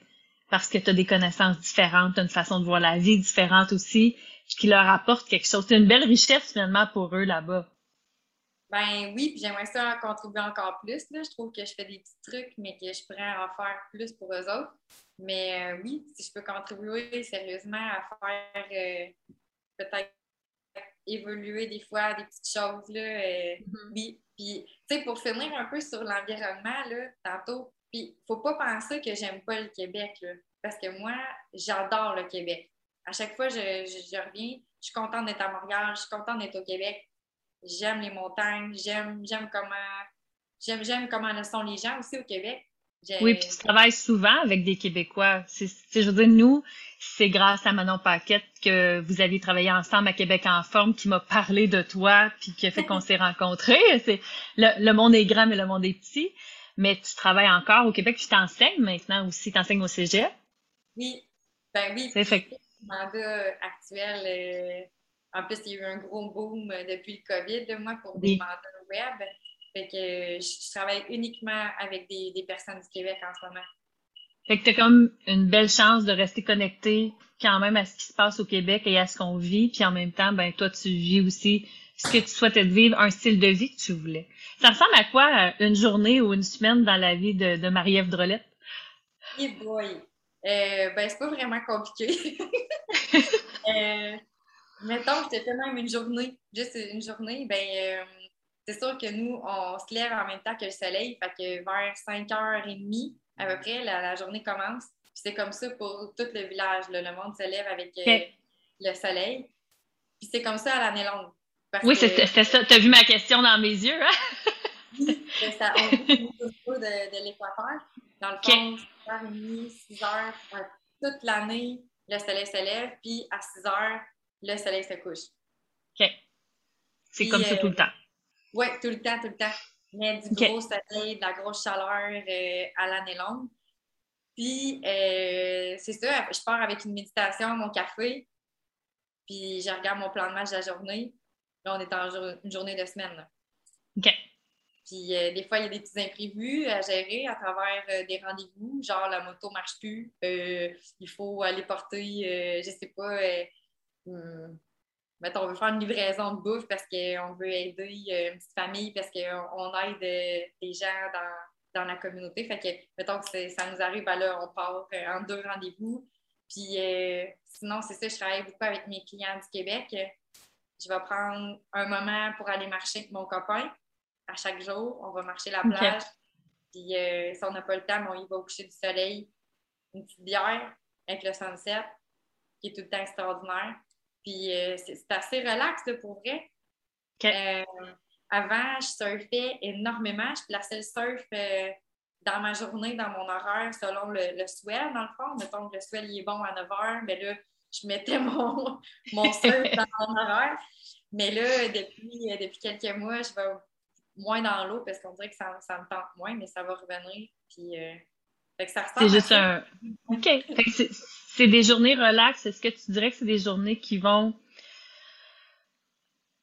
parce que tu as des connaissances différentes, as une façon de voir la vie différente aussi, qui leur apporte quelque chose. C'est une belle richesse finalement pour eux là-bas.
Ben oui, puis j'aimerais ça contribuer encore plus. Là. Je trouve que je fais des petits trucs, mais que je pourrais en faire plus pour eux autres. Mais euh, oui, si je peux contribuer sérieusement à faire euh, peut-être évoluer des fois des petites choses, là, euh, mm-hmm. oui. Puis, tu sais, pour finir un peu sur l'environnement, là, tantôt, puis faut pas penser que j'aime pas le Québec, là, parce que moi, j'adore le Québec. À chaque fois, je, je, reviens, je suis contente d'être à Montréal, je suis contente d'être au Québec. J'aime les montagnes, j'aime, j'aime comment, j'aime, j'aime comment le sont les gens aussi au Québec.
Oui, puis tu travailles souvent avec des Québécois. C'est, je veux dire, nous, c'est grâce à Manon Paquette que vous avez travaillé ensemble à Québec en forme qui m'a parlé de toi puis qui a fait qu'on <laughs> s'est rencontrés. C'est, le, monde est grand, mais le monde est petit. Mais tu travailles encore au Québec, tu t'enseignes maintenant aussi, tu enseignes au cégep.
Oui, ben oui. C'est fait. Le mandat actuel, euh, en plus, il y a eu un gros boom depuis le COVID, moi, pour des mandats web. Fait que je, travaille uniquement avec des, des, personnes du Québec en ce moment.
Fait que tu as comme une belle chance de rester connecté quand même à ce qui se passe au Québec et à ce qu'on vit. Puis en même temps, ben toi, tu vis aussi ce que tu souhaitais vivre, un style de vie que tu voulais. Ça ressemble à quoi une journée ou une semaine dans la vie de, de Marie-Ève Drolette?
Hey boy! Euh, ben, c'est pas vraiment compliqué. <laughs> euh, mettons que c'était même une journée, juste une journée, ben, euh, c'est sûr que nous, on se lève en même temps que le soleil, fait que vers 5h30 à peu près, la, journée commence. c'est comme ça pour tout le village. Le monde se lève avec euh, le soleil. Puis c'est comme ça à l'année longue.
oui, c'est ça. Tu as vu ma question dans mes yeux, hein? <laughs>
oui, ça, on vit au de, de l'équateur. Dans le fond, 6h30, 6h, toute l'année, le soleil se lève, puis à 6h, le soleil se couche.
OK. C'est comme ça tout le euh, temps.
Oui, tout le temps, tout le temps. Mais du gros soleil, de la grosse chaleur euh, à l'année longue. Puis, euh, c'est ça, je pars avec une méditation, mon café, puis je regarde mon plan de match de la journée. Là, on est en une journée de semaine.
OK.
Puis, euh, des fois, il y a des petits imprévus à gérer à travers des rendez-vous, genre la moto marche plus, il faut aller porter, je sais pas, hmm, mettons, on veut faire une livraison de bouffe parce qu'on veut aider euh, une petite famille, parce qu'on aide euh, des gens dans, la communauté. Fait que, mettons que ça nous arrive, ben là, on part euh, en deux rendez-vous. Puis sinon, c'est ça, je travaille beaucoup avec mes clients du Québec. Je vais prendre un moment pour aller marcher avec mon copain. À chaque jour, on va marcher la plage. Puis si on n'a pas le temps, on y va au coucher du soleil. Une petite bière avec le sunset, qui est tout le temps extraordinaire. Puis euh, c'est assez relax pour vrai. Euh, avant, je surfais énormément. Je plaçais le surf euh, dans ma journée, dans mon horaire, selon le, le swell, dans le fond. Mettons que le swell est bon à 9 h, mais là, je mettais <laughs> mon, mon surf dans mon <laughs> horaire. Mais là, depuis, depuis quelques mois, je vais moins dans l'eau parce qu'on dirait que ça, ça, me tente moins, mais ça va revenir. Puis, Fait que ça
C'est
ressemble
juste un. OK. Fait que c'est c'est des journées relax. Est-ce que tu dirais que c'est des journées qui vont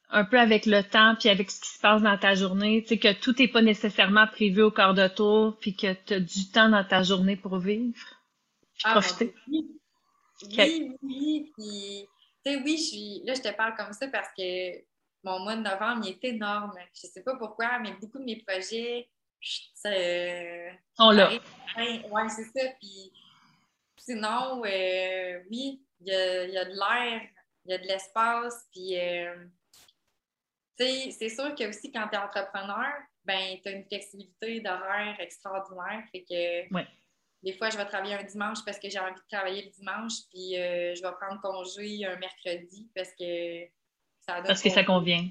un peu avec le temps puis avec ce qui se passe dans ta journée? Tu sais, que tout n'est pas nécessairement prévu au quart de tour puis que tu as du temps dans ta journée pour vivre? Puis
Ah, mon
profiter?
Dieu, oui. Oui, oui, puis, tu sais, oui, je suis, là, je te parle comme ça parce que mon mois de novembre, il est énorme. Je sais pas pourquoi, mais beaucoup de mes projets, euh,
On l'a.
fin. Ouais, c'est ça, puis sinon, euh, oui, il y a, il y a de l'air, il y a de l'espace, puis, euh, tu sais, c'est sûr que aussi, quand tu es entrepreneur, ben, tu as une flexibilité d'horaire extraordinaire, fait que
Ouais.
des fois, je vais travailler un dimanche parce que j'ai envie de travailler le dimanche, puis je vais prendre congé un mercredi parce que ça donne
Parce que ça convient.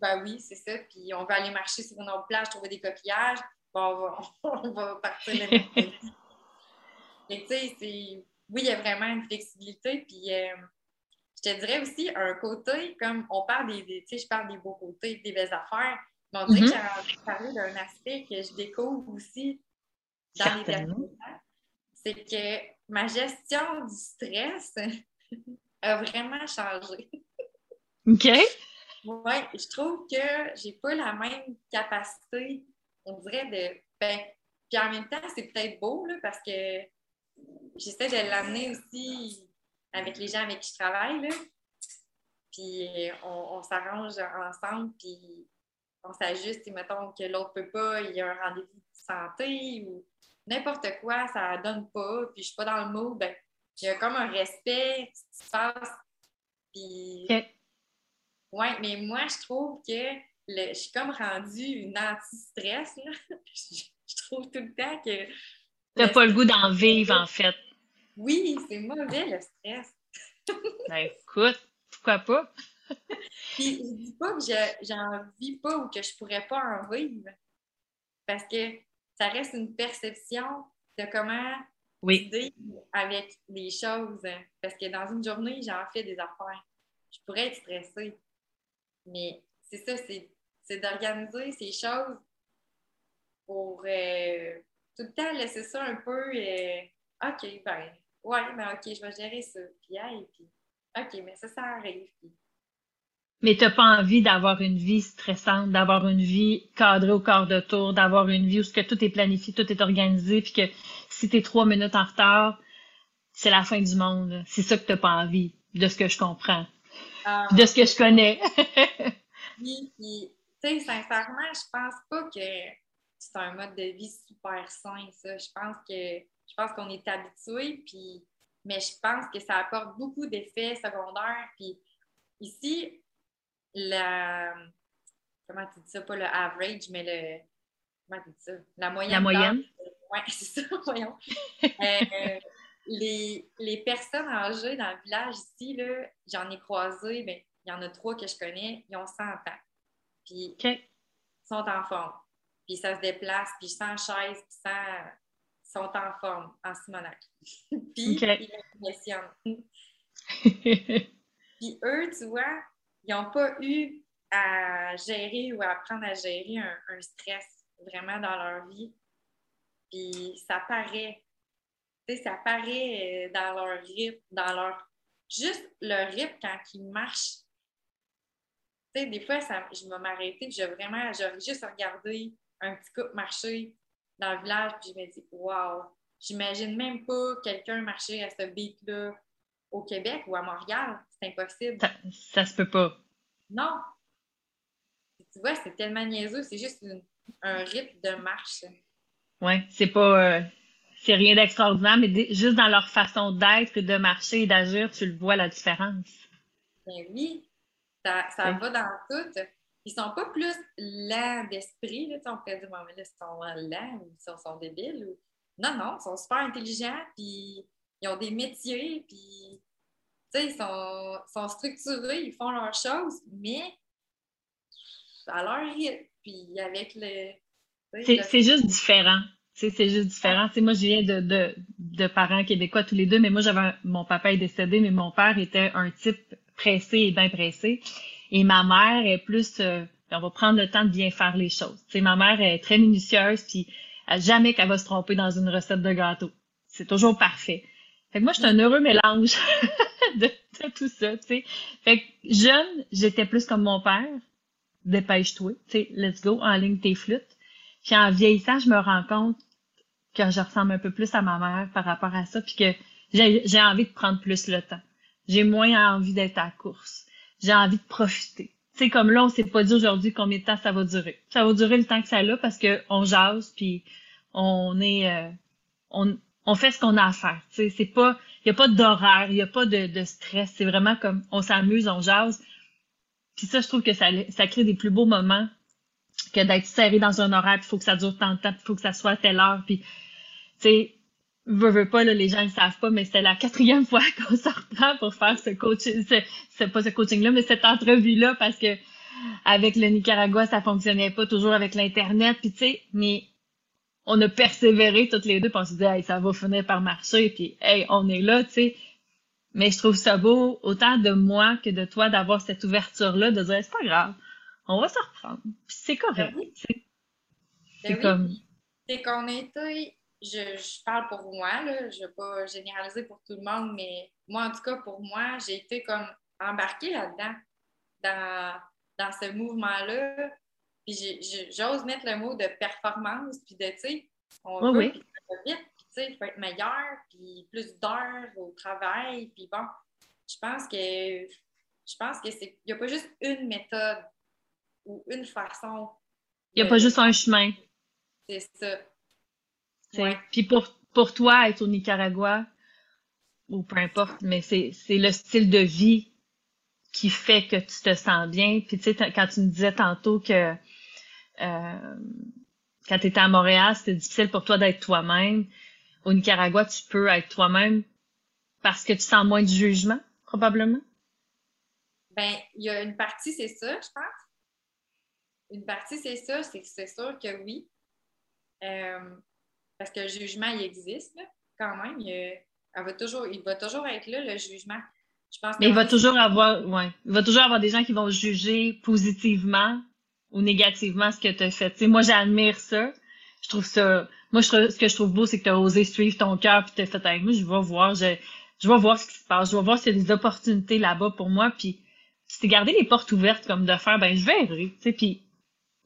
Ben oui, c'est ça. Puis on va aller marcher sur une autre plage, trouver des coquillages. Bon, on va, <laughs> on va partir le mercredi. <laughs> Mais tu sais, c'est... Oui, il y a vraiment une flexibilité. Puis euh, je te dirais aussi un côté, comme on parle des, des- tu sais, je parle des beaux côtés, des belles affaires. Mais on dirait
Mhm.
que j'ai envie de parler d'un aspect que je découvre aussi dans les derniers temps. C'est que ma gestion du stress <laughs> a vraiment changé.
OK?
Oui, je trouve que j'ai pas la même capacité, on dirait, de. Ben, puis en même temps, c'est peut-être beau, là, parce que j'essaie de l'amener aussi avec les gens avec qui je travaille. Puis on, on s'arrange ensemble, puis on s'ajuste, et mettons que l'autre peut pas, il y a un rendez-vous de santé ou n'importe quoi, ça donne pas, puis je suis pas dans le mood, ben, il y a comme un respect qui se passe, puis. Oui, mais moi, je trouve que le- je suis comme rendue une anti-stress. <laughs> je, je trouve tout le temps que
T'as pas le goût d'en vivre, en fait.
oui, c'est mauvais le stress. <laughs>
Ben, écoute, pourquoi pas? <laughs>
Puis je dis pas que je- j'en vis pas ou que je pourrais pas en vivre. Parce que ça reste une perception de comment
Oui.
avec des choses. Parce que dans une journée, j'en fais des affaires. Je pourrais être stressée. Mais c'est ça, c'est d'organiser ces choses pour euh, tout le temps laisser ça un peu euh, OK, ben, ouais, ben OK, je vais gérer ça. Puis, hey, puis, OK, mais ça, ça arrive. Puis,
Mais t'as pas envie d'avoir une vie stressante, d'avoir une vie cadrée au quart de tour, d'avoir une vie où ce que tout est planifié, tout est organisé, puis que si t'es trois minutes en retard, c'est la fin du monde. C'est ça que t'as pas envie, de ce que je comprends,
ah,
de ce que je connais. <laughs>
Puis, puis, tu sais, sincèrement, je pense pas que c'est un mode de vie super sain, ça. Je pense que je pense qu'on est habitué, puis mais je pense que ça apporte beaucoup d'effets secondaires. Puis ici, la comment tu dis ça, pas le average, mais le comment tu dis ça? La moyenne.
La moyenne.
Ouais, <laughs> c'est ça, voyons. Euh, les, les personnes âgées dans le village ici, là, j'en ai croisé, ben, il y en a trois que je connais, ils ont 100 ans. Puis sont en forme. Puis ça se déplace, puis sans chaise, puis sans... ils sont en forme, en Simonac. <laughs> puis ils m'impressionnent. <laughs> Puis eux, tu vois, ils n'ont pas eu à gérer ou à apprendre à gérer un, un stress vraiment dans leur vie. Puis ça paraît. Ça paraît euh, dans leur rythme, dans leur. Juste le rythme quand ils marchent. Des fois, ça, je vais m'arrêter, puis je vraiment, j'aurais juste regardé un petit couple marcher dans le village, puis je me dis, waouh, j'imagine même pas quelqu'un marcher à ce beat-là au Québec ou à Montréal. C'est impossible.
ça, ça se peut pas.
Non. Tu vois, c'est tellement niaiseux, c'est juste une- un rythme de marche.
Ouais, c'est pas, euh, c'est rien d'extraordinaire, mais juste dans leur façon d'être de marcher et d'agir, tu le vois la différence.
Ben oui, ça, ça va dans tout. Ils sont pas plus lents d'esprit, on pourrait dire, bon, mais là, ils sont lents ou ils sont, sont débiles. Ou... Non, non, ils sont super intelligents, puis ils ont des métiers, puis tu sais, ils sont, sont structurés, ils font leurs choses, mais à leur rythme, puis avec
C'est
le-
c'est juste différent. C'est juste différent. Moi, je viens de, de, de parents québécois tous les deux, mais moi, j'avais mon papa est décédé, mais mon père était un type pressé et bien pressé. Et ma mère est plus, euh, on va prendre le temps de bien faire les choses. Ma mère est très minutieuse, puis jamais qu'elle va se tromper dans une recette de gâteau. C'est toujours parfait. Fait que moi, je suis un heureux mélange <laughs> de, tout ça, tu sais. Fait que jeune, j'étais plus comme mon père. Dépêche-toi, tu sais, let's go, en ligne tes flûtes. Puis en vieillissant, je me rends compte que je ressemble un peu plus à ma mère par rapport à ça, puis que j'ai envie de prendre plus le temps. J'ai moins envie d'être à la course. J'ai envie de profiter. Sais, comme là, on s'est pas dit aujourd'hui combien de temps ça va durer. Ça va durer le temps que ça a parce que on jase, puis on est... Euh, on, on fait ce qu'on a à faire. C'est pas... Il y a pas d'horaire, il y a pas de, de stress. C'est vraiment comme on s'amuse, on jase. Puis ça, je trouve que ça, ça crée des plus beaux moments que d'être serré dans un horaire, il faut que ça dure tant de temps, il faut que ça soit à telle heure. Puis, tu sais, veux, veux pas, là, les gens ne savent pas, mais c'était la quatrième <laughs> fois qu'on se pour faire ce coaching, c'est pas ce coaching-là, mais cette entrevue-là, parce que avec le Nicaragua, ça fonctionnait pas toujours avec l'Internet, puis tu sais, mais on a persévéré toutes les deux, puis on se dit, hey, ça va finir par marcher, puis hey, on est là, tu sais. Mais je trouve ça beau, autant de moi que de toi, d'avoir cette ouverture-là, de dire, c'est pas grave, on va se reprendre. C'est correct.
Ben c'est ben comme. C'est qu'on était je, parle pour moi, là, je ne vais pas généraliser pour tout le monde, mais moi, en tout cas, pour moi, j'ai été comme embarquée là-dedans, dans, dans ce mouvement-là. Puis j'ose mettre le mot de performance, puis de, tu sais, on veut, vite, puis tu sais, il faut être meilleur, puis plus d'heures au travail, puis bon, je pense que je pense que c'est. Il n'y a pas juste une méthode ou une façon.
Il n'y a pas juste un chemin.
C'est ça.
Puis pour, pour toi, être au Nicaragua, ou peu importe, mais c'est, c'est le style de vie qui fait que tu te sens bien. Puis tu sais, quand tu me disais tantôt que euh, quand tu étais à Montréal, c'était difficile pour toi d'être toi-même. Au Nicaragua, tu peux être toi-même parce que tu sens moins de jugement, probablement?
Ben, il y a une partie, c'est ça, je pense. Une partie, c'est ça, c'est, c'est sûr que oui. Euh, parce que le jugement, il existe quand même. Il, va toujours, il va toujours être là, le jugement.
Je pense Mais il va toujours avoir, ouais, il va toujours avoir des gens qui vont juger positivement ou négativement ce que tu as fait. moi, j'admire ça. Je trouve ça. Moi, ce que je trouve beau, c'est que tu as osé suivre ton cœur puis tu as fait avec moi. Je vais voir, je, je vais voir ce qui se passe. Je vais voir s'il y a des opportunités là-bas pour moi. Puis si tu gardé les portes ouvertes comme de faire, ben je verrai. Puis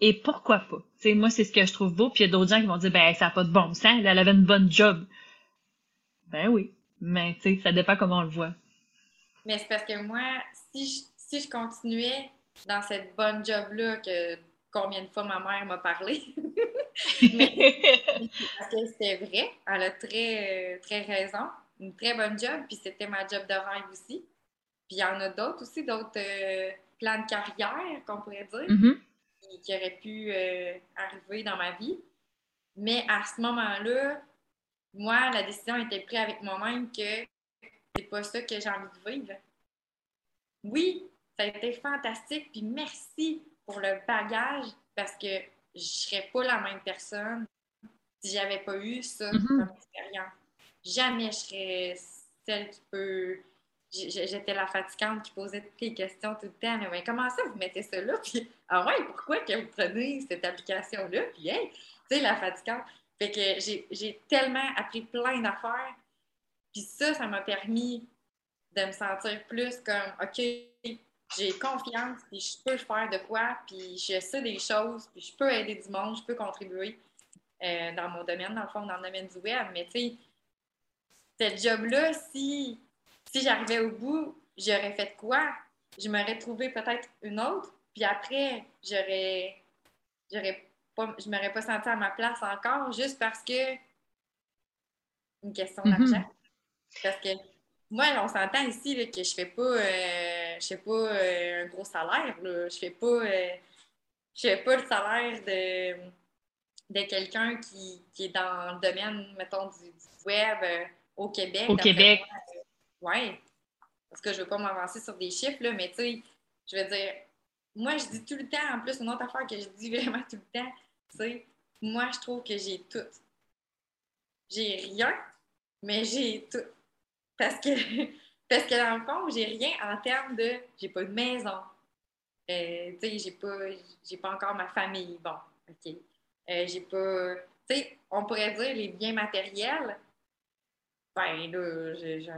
et pourquoi pas? moi, c'est ce que je trouve beau. Puis il y a d'autres gens qui vont dire, ben, ça n'a pas de bon sens. Elle avait une bonne job. Ben oui. Mais, tu sais, ça dépend comment on le voit.
Mais c'est parce que moi, si je, si je continuais dans cette bonne job-là que combien de fois ma mère m'a parlé. <laughs> parce que c'était vrai. Elle a très, très raison. Une très bonne job. Puis c'était ma job de rêve aussi. Puis il y en a d'autres aussi, d'autres euh, plans de carrière, qu'on pourrait dire. Mm-hmm qui, aurait pu euh, arriver dans ma vie. Mais à ce moment-là, moi, la décision était prise avec moi-même que c'est pas ça que j'ai envie de vivre. Oui, ça a été fantastique, puis merci pour le bagage parce que je serais pas la même personne si j'avais pas eu ça mm-hmm. comme expérience. Jamais je serais celle qui peut j'étais la fatigante qui posait toutes les questions tout le temps. Mais comment ça, vous mettez ça là? Puis, ah ouais, pourquoi que vous prenez cette application-là? Puis, hey, tu sais, la fatigante. Fait que j'ai tellement appris plein d'affaires. Puis ça, ça m'a permis de me sentir plus comme, OK, j'ai confiance, puis je peux faire de quoi, puis je sais des choses, puis je peux aider du monde, je peux contribuer euh, dans mon domaine, dans le fond, dans le domaine du web. Mais tu sais, ce job-là, si si j'arrivais au bout, j'aurais fait quoi? Je m'aurais trouvé peut-être une autre, puis après, j'aurais, j'aurais pas, je m'aurais pas senti à ma place encore, juste parce que une question mm-hmm. d'argent. Parce que moi, on s'entend ici que je fais pas, euh, je fais pas euh, un gros salaire. Là. Je fais pas, euh, je fais pas le salaire de, de quelqu'un qui, est dans le domaine, mettons, du, web au Québec.
Au Québec.
Oui. Parce que je ne veux pas m'avancer sur des chiffres, là, mais tu sais, je veux dire, moi, je dis tout le temps, en plus, une autre affaire que je dis <laughs> vraiment tout le temps, tu sais, moi, je trouve que j'ai tout. J'ai rien, mais j'ai tout. Parce que, <laughs> parce que dans le fond, j'ai rien en termes de. J'ai pas de maison. Euh, tu sais, j'ai pas, j'ai pas encore ma famille. Bon, OK. Euh, j'ai pas. tu sais, on pourrait dire les biens matériels. Ben là,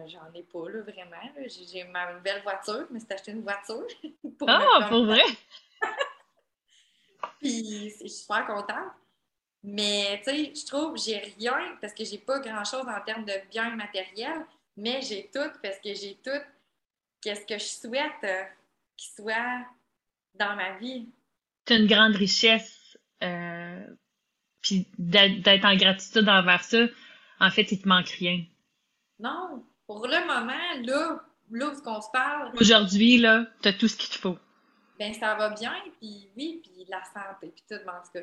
j'en ai pas, là, vraiment. J'ai ma nouvelle voiture, mais c'est acheté une voiture. <laughs>
ah, pour vrai? <laughs>
Puis, je suis super contente. Mais, tu sais, je trouve j'ai rien parce que j'ai pas grand-chose en termes de biens matériels, mais j'ai tout parce que j'ai tout qu'est-ce que je souhaite euh, qu'il soit dans ma vie.
C'est une grande richesse. Euh, puis d'être en gratitude envers ça, en fait, il te manque rien.
Non. Pour le moment, là, là où on se parle.
Aujourd'hui, là, t'as tout ce qu'il te faut.
Ben, ça va bien, puis oui, puis la santé, puis tout, en tout cas,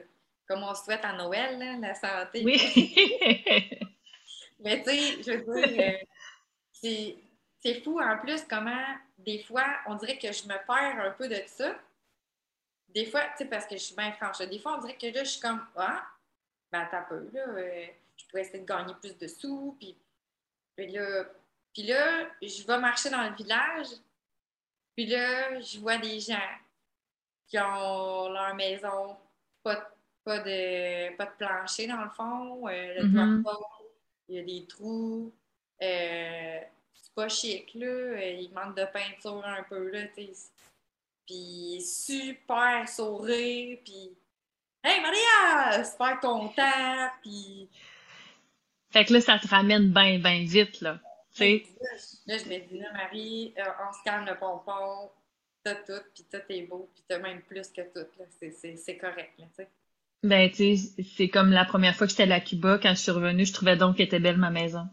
comme on souhaite à Noël, là, la santé.
Oui. <laughs>
Mais tu sais, je veux dire, euh, c'est fou en plus comment, des fois, on dirait que je me perds un peu de ça. Des fois, tu sais, parce que je suis bien franche, des fois, on dirait que là, je suis comme, ah, ben, t'as peu, là, euh, je pourrais essayer de gagner plus de sous, puis, puis là, puis là, je vais marcher dans le village, puis là, je vois des gens qui ont leur maison, pas, pas, de, pas de plancher dans le fond, euh, le toit il y a des trous. Euh, c'est pas chic, là. Euh, il manque de peinture un peu, là, tu Puis super sourire, puis Hey Maria! Super content, puis.
Fait que là, ça te ramène bien, bien vite, là. sais.
Là, je me dis, là, Marie, euh, on se calme le pompon, t'as tout, puis tout est beau, puis t'as même plus que tout, là. C'est correct, là, tu sais.
Ben, tu sais, c'est comme la première fois que j'étais à Cuba, quand je suis revenue, je trouvais donc qu'elle était belle ma maison.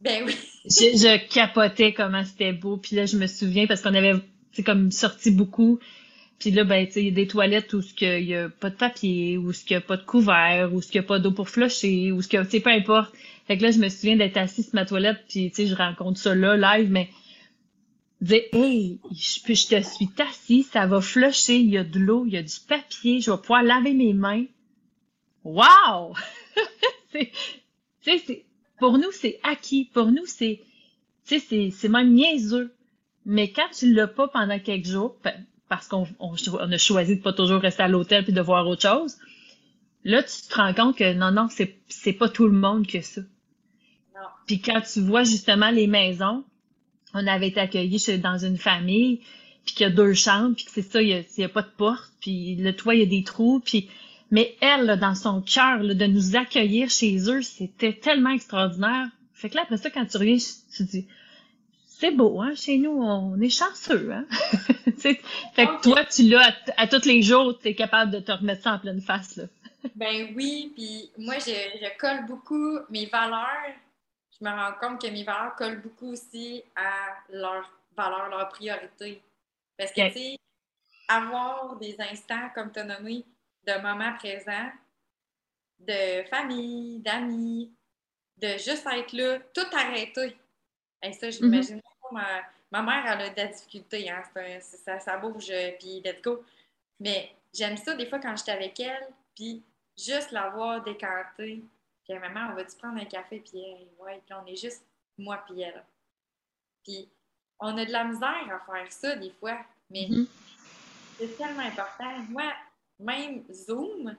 Ben oui. <laughs>
je, je, capotais comment c'était beau. Puis là, je me souviens parce qu'on avait, c'est comme sorti beaucoup. Puis là, ben, tu sais, il y a des toilettes où il y a pas de papier, où il y a pas de couvert, où il y a pas d'eau pour flusher, où ce que, tu sais, peu importe. Fait que là, je me souviens d'être assise sur ma toilette, puis tu sais, je rencontre ça là, live, mais dire, hey, je, je te suis assis, ça va flusher, il y a de l'eau, il y a du papier, je vais pouvoir laver mes mains. Wow! <laughs> c'est, c'est, pour nous, c'est acquis. Pour nous, c'est, sais, c'est même niaiseux. Mais quand tu l'as pas pendant quelques jours, parce qu'on on, a choisi de pas toujours rester à l'hôtel puis de voir autre chose, là, tu te rends compte que non, non, c'est, c'est pas tout le monde que ça.
Non.
Puis quand tu vois justement les maisons, on avait été accueillis dans une famille, puis qu'il y a deux chambres, puis que c'est ça, il y, a, pas de porte, puis le toit, il y a des trous, puis mais elle, dans son cœur, de nous accueillir chez eux, c'était tellement extraordinaire. Fait que là, après ça, quand tu reviens, tu dis, c'est beau, hein, chez nous, on est chanceux, hein. <laughs> fait que toi, tu l'as à, tous les jours, tu es capable de te remettre ça en pleine face, là. <laughs>
ben oui, puis moi, je, je colle beaucoup mes valeurs. Je me rends compte que mes valeurs collent beaucoup aussi à leurs valeurs, leurs priorités. Parce que, tu sais, avoir des instants, comme tu as nommé, de moments présents, de famille, d'amis, de juste être là, tout arrêter. Et ça, je m'imagine mhm. ma, ma, mère, elle a de la difficulté, hein, ça, ça bouge, puis let's go. Mais j'aime ça des fois quand j'étais avec elle, puis juste l'avoir décanté. Puis maman, on va-tu prendre un café, puis ouais, puis on est juste moi puis elle. Puis on a de la misère à faire ça des fois, mais mhm. c'est tellement important. Moi, même Zoom,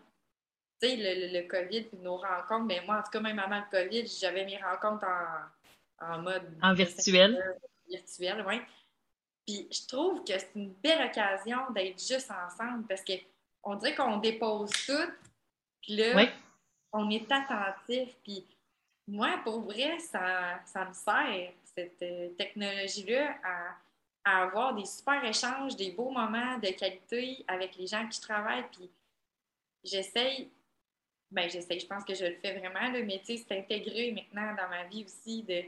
tu sais, le, le, COVID puis nos rencontres, mais moi, en tout cas, même avant le COVID, j'avais mes rencontres en, en mode.
En virtuel.
Virtuel, oui. Puis je trouve que c'est une belle occasion d'être juste ensemble parce qu'on dirait qu'on dépose tout, puis là, on est attentif. Puis moi, pour vrai, ça, ça me sert, cette euh, technologie-là, à à avoir des super échanges, des beaux moments de qualité avec les gens qui travaillent. Puis j'essaye, ben j'essaye, je pense que je le fais vraiment, le mais c'est intégré maintenant dans ma vie aussi de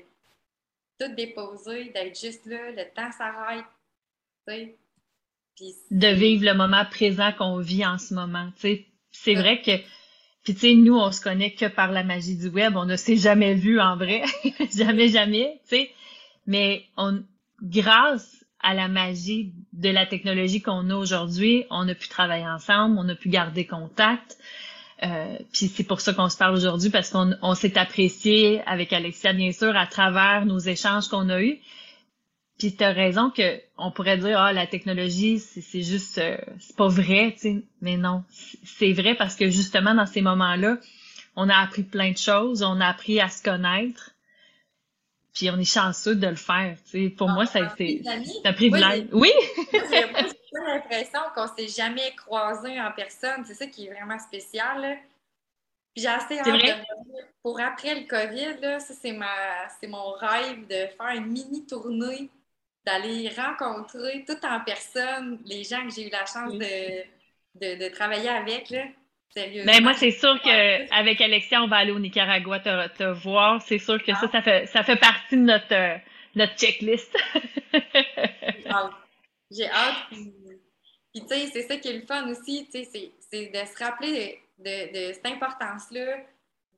tout déposer, d'être juste là, le temps s'arrête.
De vivre le moment présent qu'on vit en ce moment. C'est vrai que puis tu sais, nous, on se connaît que par la magie du web. On ne s'est jamais vu en vrai. <laughs> jamais, jamais, tu sais. Mais on, grâce à la magie de la technologie qu'on a aujourd'hui, on a pu travailler ensemble, on a pu garder contact. Euh, puis c'est pour ça qu'on se parle aujourd'hui parce qu'on on, s'est apprécié avec Alexia bien sûr à travers nos échanges qu'on a eus. Puis tu as raison que on pourrait dire ah la technologie c'est juste euh, c'est pas vrai, tu sais, mais non, c'est vrai parce que justement dans ces moments-là on a appris plein de choses, on a appris à se connaître. Puis on est chanceux de le faire. Tu sais. Pour moi, ça c'est un privilège. Oui!
J'ai l'impression qu'on s'est jamais croisés en personne. C'est ça qui est vraiment spécial. Puis j'ai assez hâte de pour après le COVID, là, ça c'est ma c'est mon rêve de faire une mini tournée, d'aller rencontrer tout en personne les gens que j'ai eu la chance de, de, de travailler avec. Là.
Mais ben, moi, c'est sûr qu'avec Alexia, on va aller au Nicaragua te, te voir. C'est sûr que ça, ça fait, ça fait partie de notre, euh, notre checklist.
J'ai hâte. Puis, tu sais, c'est ça qui est le fun aussi, tu sais, c'est de se rappeler de, cette importance-là,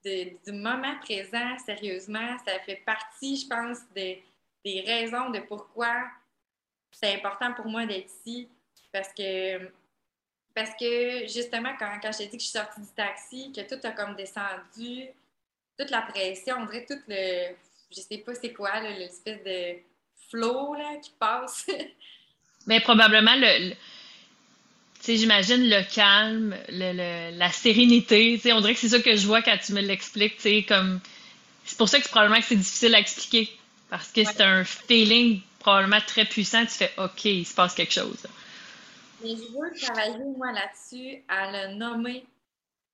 du moment présent, sérieusement. Ça fait partie, je pense, de, des raisons de pourquoi c'est important pour moi d'être ici. Parce que parce que justement, quand, quand je t'ai dit que je suis sortie du taxi, que tout a comme descendu, toute la pression, on dirait tout le. Je sais pas c'est quoi, l'espèce de flow là, qui passe.
Mais <laughs> probablement le. Sais, j'imagine le calme, le, la sérénité. Tu sais, on dirait que c'est ça que je vois quand tu me l'expliques. Tu sais, comme. C'est pour ça que probablement que c'est difficile à expliquer. Parce que c'est un feeling probablement très puissant. Tu fais OK, il se passe quelque chose.
Mais je veux travailler, moi, là-dessus, à le nommer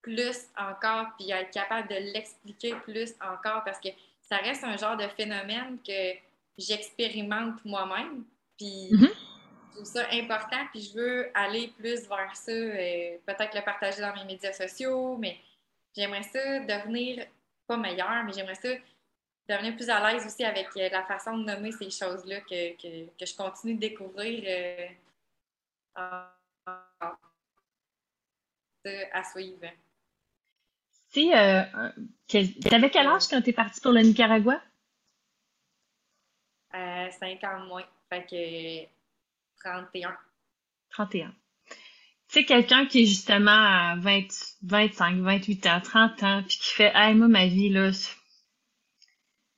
plus encore, puis à être capable de l'expliquer plus encore, parce que ça reste un genre de phénomène que j'expérimente moi-même. Puis mm-hmm. Je trouve ça important, puis je veux aller plus vers ça, euh, peut-être le partager dans mes médias sociaux, mais j'aimerais ça devenir pas meilleur, mais j'aimerais ça devenir plus à l'aise aussi avec euh, la façon de nommer ces choses-là que, que, je continue de découvrir. Euh, à, suivre.
Si, euh, t'avais quel âge quand t'es parti pour le Nicaragua?
Euh, 50 moins. Fait que 31.
31. Tu sais, quelqu'un qui est justement à 20, 25, 28 ans, 30 ans, puis qui fait, hey, moi, ma vie, là,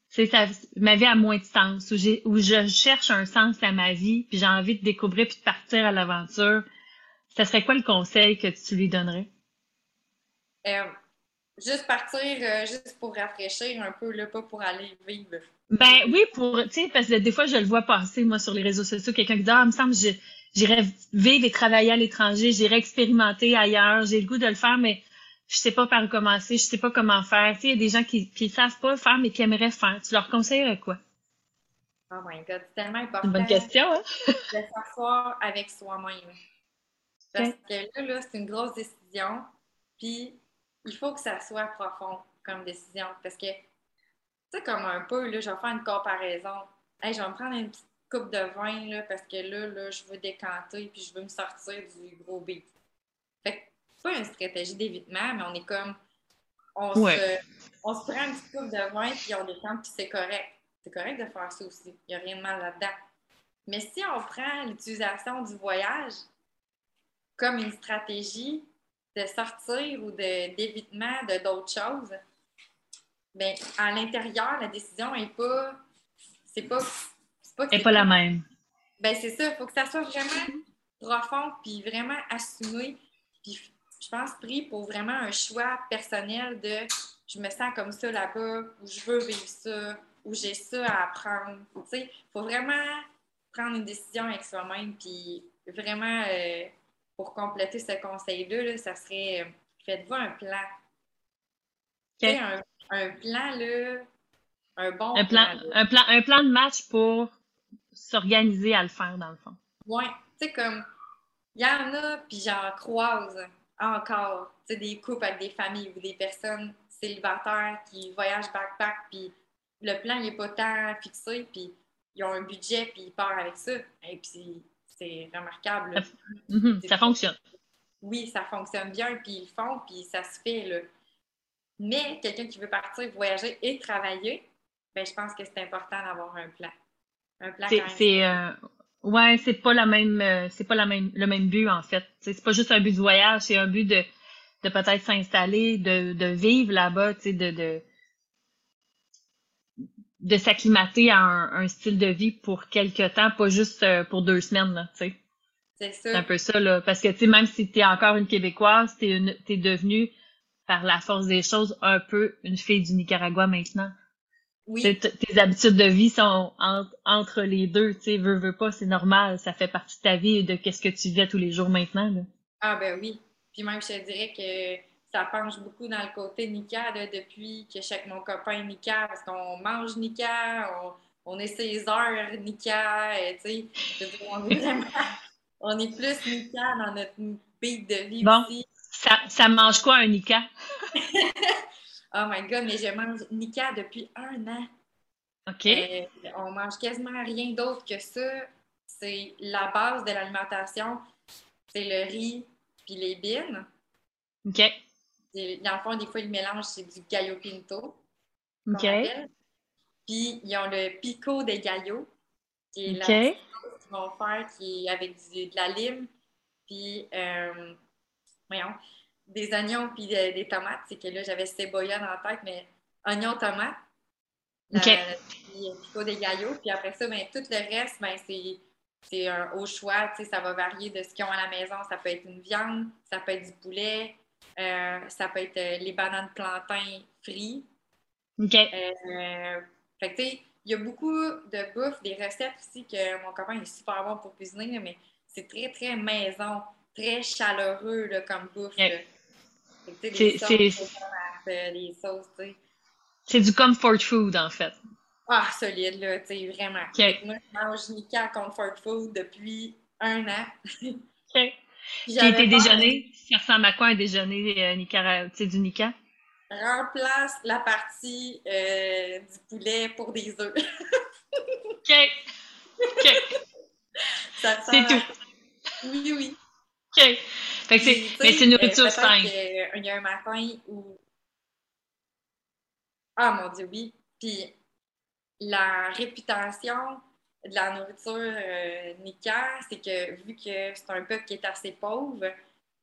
c'est ma vie a moins de sens, où, où je cherche un sens à ma vie, puis j'ai envie de découvrir puis de partir à l'aventure, ça serait quoi le conseil que tu lui donnerais?
Euh, juste partir, euh, juste pour rafraîchir un peu, là, pas pour aller vivre.
Ben oui, pour, tu sais, parce que des fois, je le vois passer, moi, sur les réseaux sociaux, quelqu'un qui dit, ah, il me semble, j'irais vivre et travailler à l'étranger, j'irais expérimenter ailleurs, j'ai le goût de le faire, mais je sais pas par où commencer, je sais pas comment faire. Tu sais, il y a des gens qui qui savent pas faire mais qui aimeraient faire. Tu leur conseillerais quoi?
Oh my God, c'est tellement important.
Une bonne question, hein? <laughs>
de s'asseoir avec soi-même. Parce que là, là c'est une grosse décision. Puis, il faut que ça soit profond comme décision. Parce que, tu sais, comme un peu, là, je vais faire une comparaison. Hey, je vais me prendre une petite coupe de vin, là, parce que là, là, je veux décanter, puis je veux me sortir du gros beat. Fait que pas une stratégie d'évitement, mais on est comme. On, se, on se prend un petit coupe de vin, puis on détend, puis c'est correct. C'est correct de faire ça aussi. Il n'y a rien de mal là-dedans. Mais si on prend l'utilisation du voyage comme une stratégie de sortir ou d'évitement de d'autres choses, bien, à l'intérieur, la décision n'est pas. C'est pas.
C'est pas, pas la même.
Ben, c'est ça. Il faut que ça soit vraiment profond, puis vraiment assumé. Puis je pense, pris pour vraiment un choix personnel de je me sens comme ça là-bas, ou je veux vivre ça, ou j'ai ça à apprendre. Tu sais, il faut vraiment prendre une décision avec soi-même, puis vraiment, euh, pour compléter ce conseil-là, ça serait euh, faites-vous un plan. Un, un, plan, là, un bon
un plan. un, plan un plan de match pour s'organiser à le faire, dans le fond.
Oui, tu sais, comme, il y en a, puis j'en croise encore des couples avec des familles ou des personnes célibataires qui voyagent backpack, puis le plan n'est pas tant fixé, puis ils ont un budget, puis ils partent avec ça. Et puis c'est remarquable.
Ça fonctionne.
Oui, ça fonctionne bien, puis ils le font, puis ça se fait. Là. Mais quelqu'un qui veut partir voyager et travailler, ben, je pense que c'est important d'avoir un plan.
Un plan c'est, Ouais, c'est pas la même, euh, c'est pas la même, le même but en fait. C'est pas juste un but de voyage, c'est un but de, de peut-être s'installer, de, de vivre là-bas, tu sais, de, de, de s'acclimater à un, style de vie pour quelque temps, pas juste euh, pour deux semaines, tu sais.
C'est ça.
C'est un peu ça, là. Parce que, tu sais, même si t'es encore une Québécoise, t'es une, t'es devenue par la force des choses, un peu une fille du Nicaragua maintenant.
Oui.
Tes habitudes de vie sont entre les deux, tu sais, veux, veux pas, c'est normal, ça fait partie de ta vie et de qu'est-ce que tu vis tous les jours maintenant. Là.
Ah ben oui. Puis même, je te dirais que ça penche beaucoup dans le côté Nika depuis que je suis avec mon copain Nika, parce qu'on mange Nika, on, on est ses heures Nika, sais. On est vraiment, <laughs> on est plus Nika dans notre beat de vie
bon,
aussi.
Ça, ça mange quoi un Nika? <laughs>
oh my god, mais je mange Nika depuis un an.
OK.
Euh, on mange quasiment rien d'autre que ça. C'est la base de l'alimentation. C'est le riz puis les bines.
OK.
Dans le fond, des fois, le mélange, c'est du gallo pinto.
OK.
Puis, ils ont le pico des gallos, qui est
OK.
la petite sauce qu'ils vont faire, qui est avec du- de la lime, puis, euh, voyons, des oignons, puis de- des tomates. C'est que là, j'avais cebolla dans la tête, mais oignons, tomates.
OK.
Puis, pico des gallos. Puis après ça, ben, tout le reste, ben, c'est c'est un au choix, tu sais, ça va varier de ce qu'ils ont à la maison. Ça peut être une viande, ça peut être du poulet, euh, ça peut être euh, les bananes plantains frites.
OK.
Euh, fait que, tu sais, il y a beaucoup de bouffe, des recettes aussi que mon copain est super bon pour cuisiner, mais c'est très, très maison, très chaleureux là, comme bouffe.
C'est-
sauces, tu sais.
C'est du comfort food, en fait.
Ah, solide, là, tu sais, vraiment.
OK.
Fait que Moi, je mange Nika Comfort Food depuis un an. <laughs>
OK. Tes
peur
déjeuners, ça ressemble à quoi un déjeuner euh, Nicara... du Nika?
de- Remplace la partie euh, du poulet pour des œufs. <laughs>
OK. OK. C'est tout.
Oui, oui.
OK. Fait que c'est,
Puis, tu
mais c'est nourriture
euh,
saine.
que, Il y a un matin où. Ah mon Dieu, oui. Puis la réputation de la nourriture euh, c'est que vu que c'est un peuple qui est assez pauvre,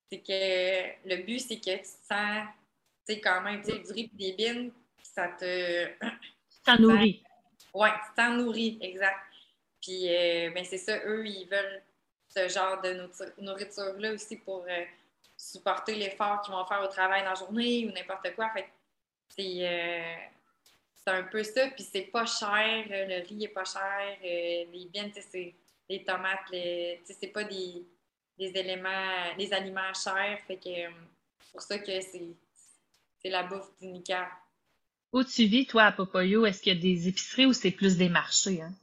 c'est que le but, c'est que tu te sens, tu sais, quand même, tu sais, du riz et des bines, ça te.
Ça nourrit.
Ouais, tu t'en nourris, exact. Puis, euh, ben c'est ça, eux, ils veulent ce genre de nourriture- nourriture-là aussi pour euh, supporter l'effort qu'ils vont faire au travail dans la journée ou n'importe quoi. Fait c'est euh, c'est un peu ça, puis c'est pas cher, euh, le riz est pas cher, euh, les biens, tu sais, c'est les tomates, les, tu sais, c'est pas des, des éléments, des aliments chers, fait que euh, c'est pour ça que c'est c'est la bouffe du Nika.
Où tu vis, toi, à Popoyo, est-ce qu'il y a des épiceries ou c'est plus des marchés? Hein?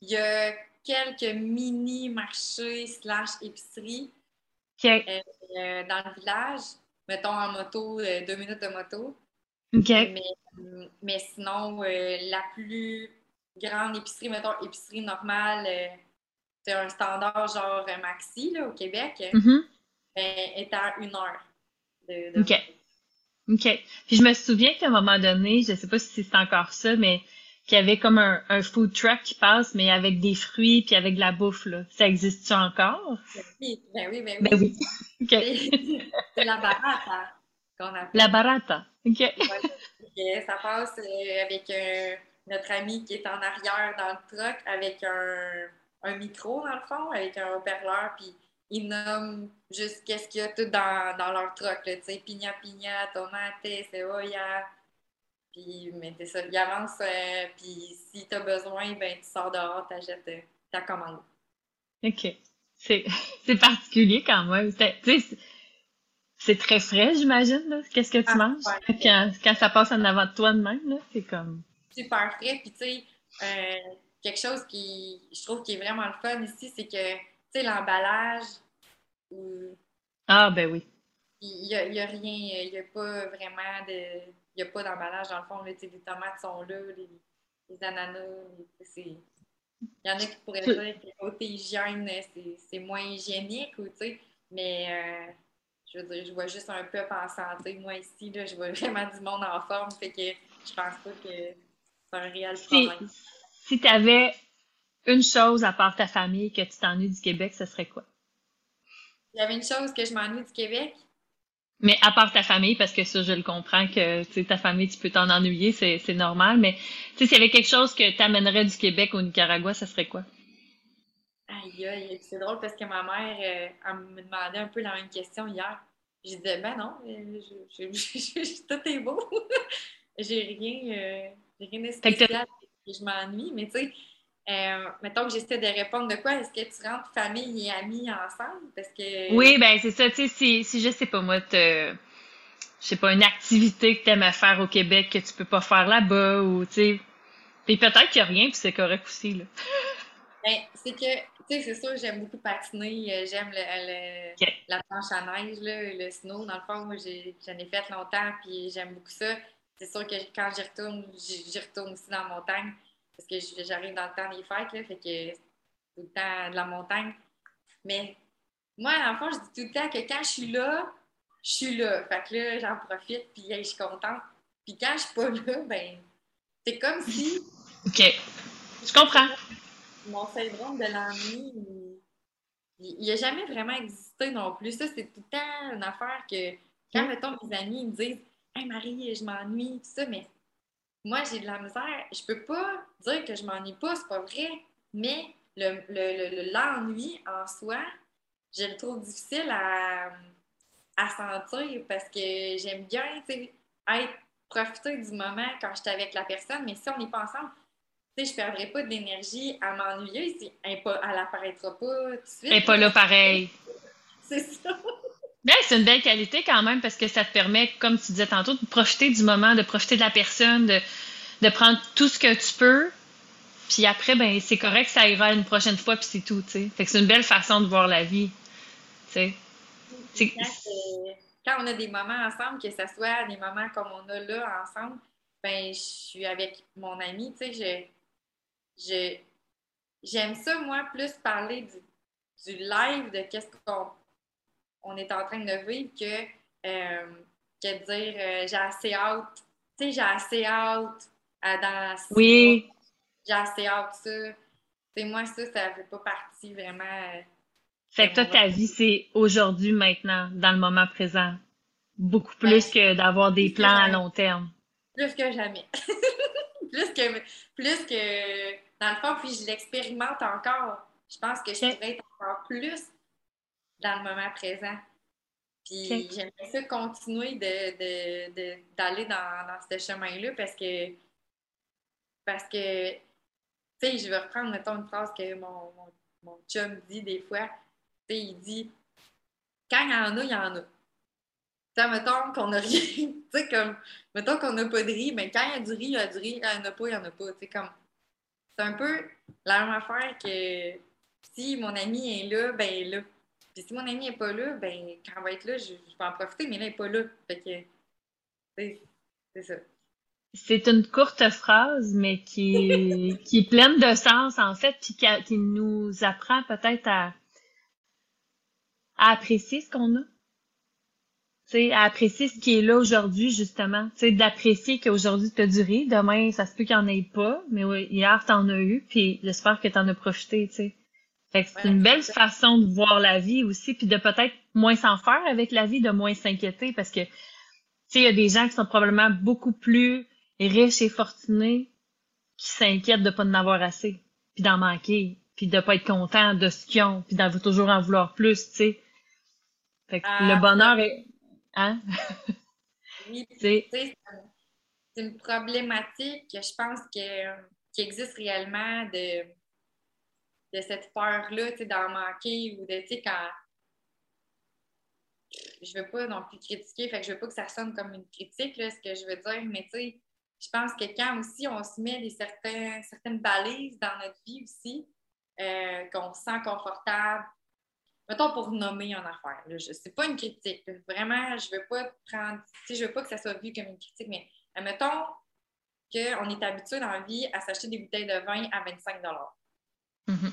Il y a quelques mini-marchés slash épiceries euh, dans le village, mettons en moto, deux minutes de moto.
OK.
Mais, mais sinon, euh, la plus grande épicerie, mettons épicerie normale, euh, c'est un standard genre euh, Maxi là, au Québec,
Mhm.
ben, est à une heure. De, de
OK. OK. Puis je me souviens qu'à un moment donné, je sais pas si c'est encore ça, mais qu'il y avait comme un, un food truck qui passe, mais avec des fruits puis avec de la bouffe, là. Ça existe-tu encore?
Oui, ben oui, ben oui.
Ben oui. <laughs> <laughs>
C'est la barata qu'on appelle.
La barata. OK.
Ouais. Ça passe euh, avec euh, notre ami qui est en arrière dans le truck avec un, un micro, dans le fond, avec un haut-parleur, puis ils nomment juste qu'est-ce qu'il y a tout dans, dans leur truck, tu sais, pigna pigna, tomate, cebolla, puis, mais c'est ça, ils avancent, euh, puis si t'as besoin, ben tu sors dehors, t'achètes euh, ta commande.
OK. C'est, <laughs> particulier quand même. Tu sais, c'est- très frais, j'imagine. Qu'est-ce que tu
Ah,
manges? <laughs> Quand, quand ça passe en avant de toi de même, c'est comme...
super frais. Puis, tu sais, euh, quelque chose qui, je trouve qui est vraiment le fun ici, c'est que, tu sais, l'emballage,
Ah, ben oui.
il n'y a, y a rien, il n'y a pas vraiment de, il n'y a pas d'emballage dans le fond. Là, les tomates sont là, les, les ananas, c'est... Il y en a qui pourraient dire que côté hygiène, c'est, c'est moins hygiénique, ou, tu sais, mais euh, je veux dire, je vois juste un peuple en santé. Moi, ici, là, je vois <laughs> vraiment du monde en forme, fait que je pense pas que c'est un réel
Si,
problème.
si tu avais une chose à part ta famille que tu t'ennuies du Québec, ce serait quoi?
Il y avait une chose que je m'ennuie du Québec.
Mais à part ta famille, parce que ça, je le comprends que tu sais, ta famille, tu peux t'en ennuyer, c'est, normal. Mais tu sais, s'il y avait quelque chose que t'amènerais du Québec au Nicaragua, ce serait quoi?
Aïe, aïe, c'est drôle parce que ma mère, euh, elle me demandait un peu la même question hier. Je disais, ben non, <laughs> tout est beau. <laughs> j'ai rien, euh, rien de spécial. Je m'ennuie, mais tu sais, euh, mettons que j'essaie de répondre de quoi? Est-ce que tu rentres famille et amis ensemble? Parce que...
Oui, ben c'est ça. Tu sais, si, si je sais pas, moi, te, je sais pas, une activité que tu aimes faire au Québec que tu peux pas faire là-bas ou, tu sais. Puis peut-être qu'il n'y a rien, puis c'est correct aussi, là. <laughs>
Ben, c'est que, tu sais, c'est sûr, j'aime beaucoup patiner. Euh, j'aime le, la planche à neige, là, le snow. Dans le fond, moi, j'en ai, fait longtemps, puis j'aime beaucoup ça. C'est sûr que quand j'y retourne, j'y retourne aussi dans la montagne parce que j'arrive dans le temps des fêtes, là, fait que tout le temps de la montagne. Mais moi, en fond, je dis tout le temps que quand je suis là, je suis là. Fait que là, j'en profite, puis je suis contente. Puis quand je suis pas là, ben, c'est comme si.
OK. Je comprends.
Mon syndrome de l'ennui, il n'a jamais vraiment existé non plus. Ça, c'est tout le temps une affaire que quand, mettons, mes amis me disent Hey Marie, je m'ennuie, tout ça, mais moi, j'ai de la misère. Je peux pas dire que je m'ennuie pas, c'est pas vrai, mais l'ennui le, en soi, je le trouve difficile à, à sentir parce que j'aime bien être, profiter du moment quand je suis avec la personne, mais si on n'est pas ensemble, je ne perdrai pas d'énergie à m'ennuyer si elle n'apparaîtra pas tout de suite.
Elle n'est pas là pareil. <laughs>
C'est ça.
Ben, c'est une belle qualité quand même parce que ça te permet, comme tu disais tantôt, de profiter du moment, de profiter de la personne, de, de prendre tout ce que tu peux. Puis après, ben c'est correct, ça ira une prochaine fois, puis c'est tout, tu sais. Fait que c'est une belle façon de voir la vie, tu
sais. Quand, on a des moments ensemble, que ce soit des moments comme on a là ensemble, ben je suis avec mon ami, tu sais, je, j'aime ça, moi, plus parler du, du live, de qu'est-ce qu'on on est en train de vivre que, euh, que de dire euh, j'ai assez hâte, tu sais, j'ai assez hâte à dans
Oui.
J'ai assez hâte ça. C'est moi, ça, ça ne fait pas partie vraiment. Euh,
fait que toi, ta vie, c'est aujourd'hui, maintenant, dans le moment présent. Beaucoup plus que d'avoir des plans à long terme.
Plus que jamais. <laughs> plus que plus que dans le fond, puis je l'expérimente encore. Je pense que je pourrais être encore plus dans le moment présent. Puis j'aimerais ça continuer d'aller dans, dans ce chemin-là parce que, parce que, tu sais, je vais reprendre, mettons, une phrase que mon, mon, chum dit des fois. Tu sais, il dit quand il y en a, il y en a. Tu sais, mettons qu'on n'a rien, <laughs> tu sais, comme, mettons qu'on n'a pas de riz, mais quand il y a du riz, il y a du riz, quand il n'y en a pas, il n'y en a pas. Tu sais, comme, c'est un peu la même affaire que si mon ami est là, ben, il est là. Puis si mon ami n'est pas là, ben quand elle va être là, je, vais en profiter, mais là, elle n'est pas là. Fait que, c'est ça.
C'est une courte phrase, mais qui, <laughs> qui est pleine de sens, en fait, puis qui, nous apprend peut-être à, à apprécier ce qu'on a. sais, à apprécier ce qui est là aujourd'hui, justement. sais, d'apprécier qu'aujourd'hui, tu as du riz, demain, ça se peut qu'il n'y en ait pas, mais hier, tu en as eu, puis j'espère que tu en as profité, tu sais c'est une belle façon de voir la vie aussi, puis de peut-être moins s'en faire avec la vie, de moins s'inquiéter, parce que, tu sais, il y a des gens qui sont probablement beaucoup plus riches et fortunés qui s'inquiètent de pas en avoir assez, puis d'en manquer, puis de pas être content de ce qu'ils ont, puis d'en toujours en vouloir plus, tu sais. Fait que le ah, bonheur est... Hein?
oui, <laughs> c'est une problématique que je pense que, qui existe réellement de de cette peur-là, d'en manquer ou de, tu sais, quand. Je veux pas non plus critiquer, fait que je veux pas que ça sonne comme une critique, là, ce que je veux dire, mais tu sais, je pense que quand aussi on se met des certains, certaines balises dans notre vie aussi, euh, qu'on se sent confortable, mettons pour nommer une affaire, là, je, c'est pas une critique, vraiment, je veux pas prendre, tu sais, je veux pas que ça soit vu comme une critique, mais mettons qu'on est habitué dans la vie à s'acheter des bouteilles de vin à 25 Mm-hmm.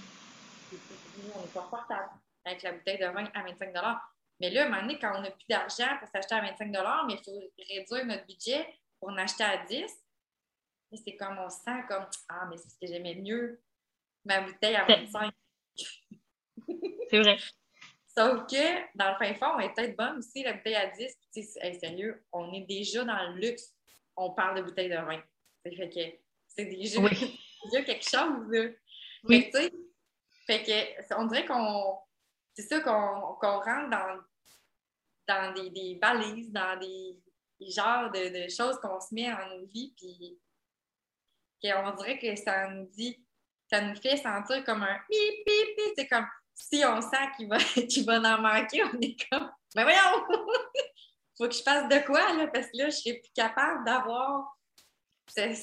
On est confortable avec la bouteille de vin à 25 Mais là, à un moment donné, quand on n'a plus d'argent pour s'acheter à 25 mais il faut réduire notre budget pour en acheter à 10, c'est comme on se sent comme Ah, mais c'est ce que j'aimais mieux, ma bouteille à 25. <laughs>
c'est vrai.
Sauf que dans le fin fond, elle est peut-être bonne aussi, la bouteille à 10. Tu sais, sérieux, on est déjà dans le luxe. On parle de bouteille de vin. Ça fait que c'est déjà, <laughs> déjà quelque chose. Là. Oui. Fait, que, on dirait qu'on. C'est ça qu'on rentre dans, dans des, des balises, dans des, genres de, choses qu'on se met en vies, puis on dirait que ça nous dit, ça nous fait sentir comme un pip, pip, pip. C'est comme si on sent qu'il va, <laughs> qu'il va en manquer, on est comme, ben voyons! <laughs> Faut que je fasse de quoi, là, parce que là, je serai plus capable d'avoir ce,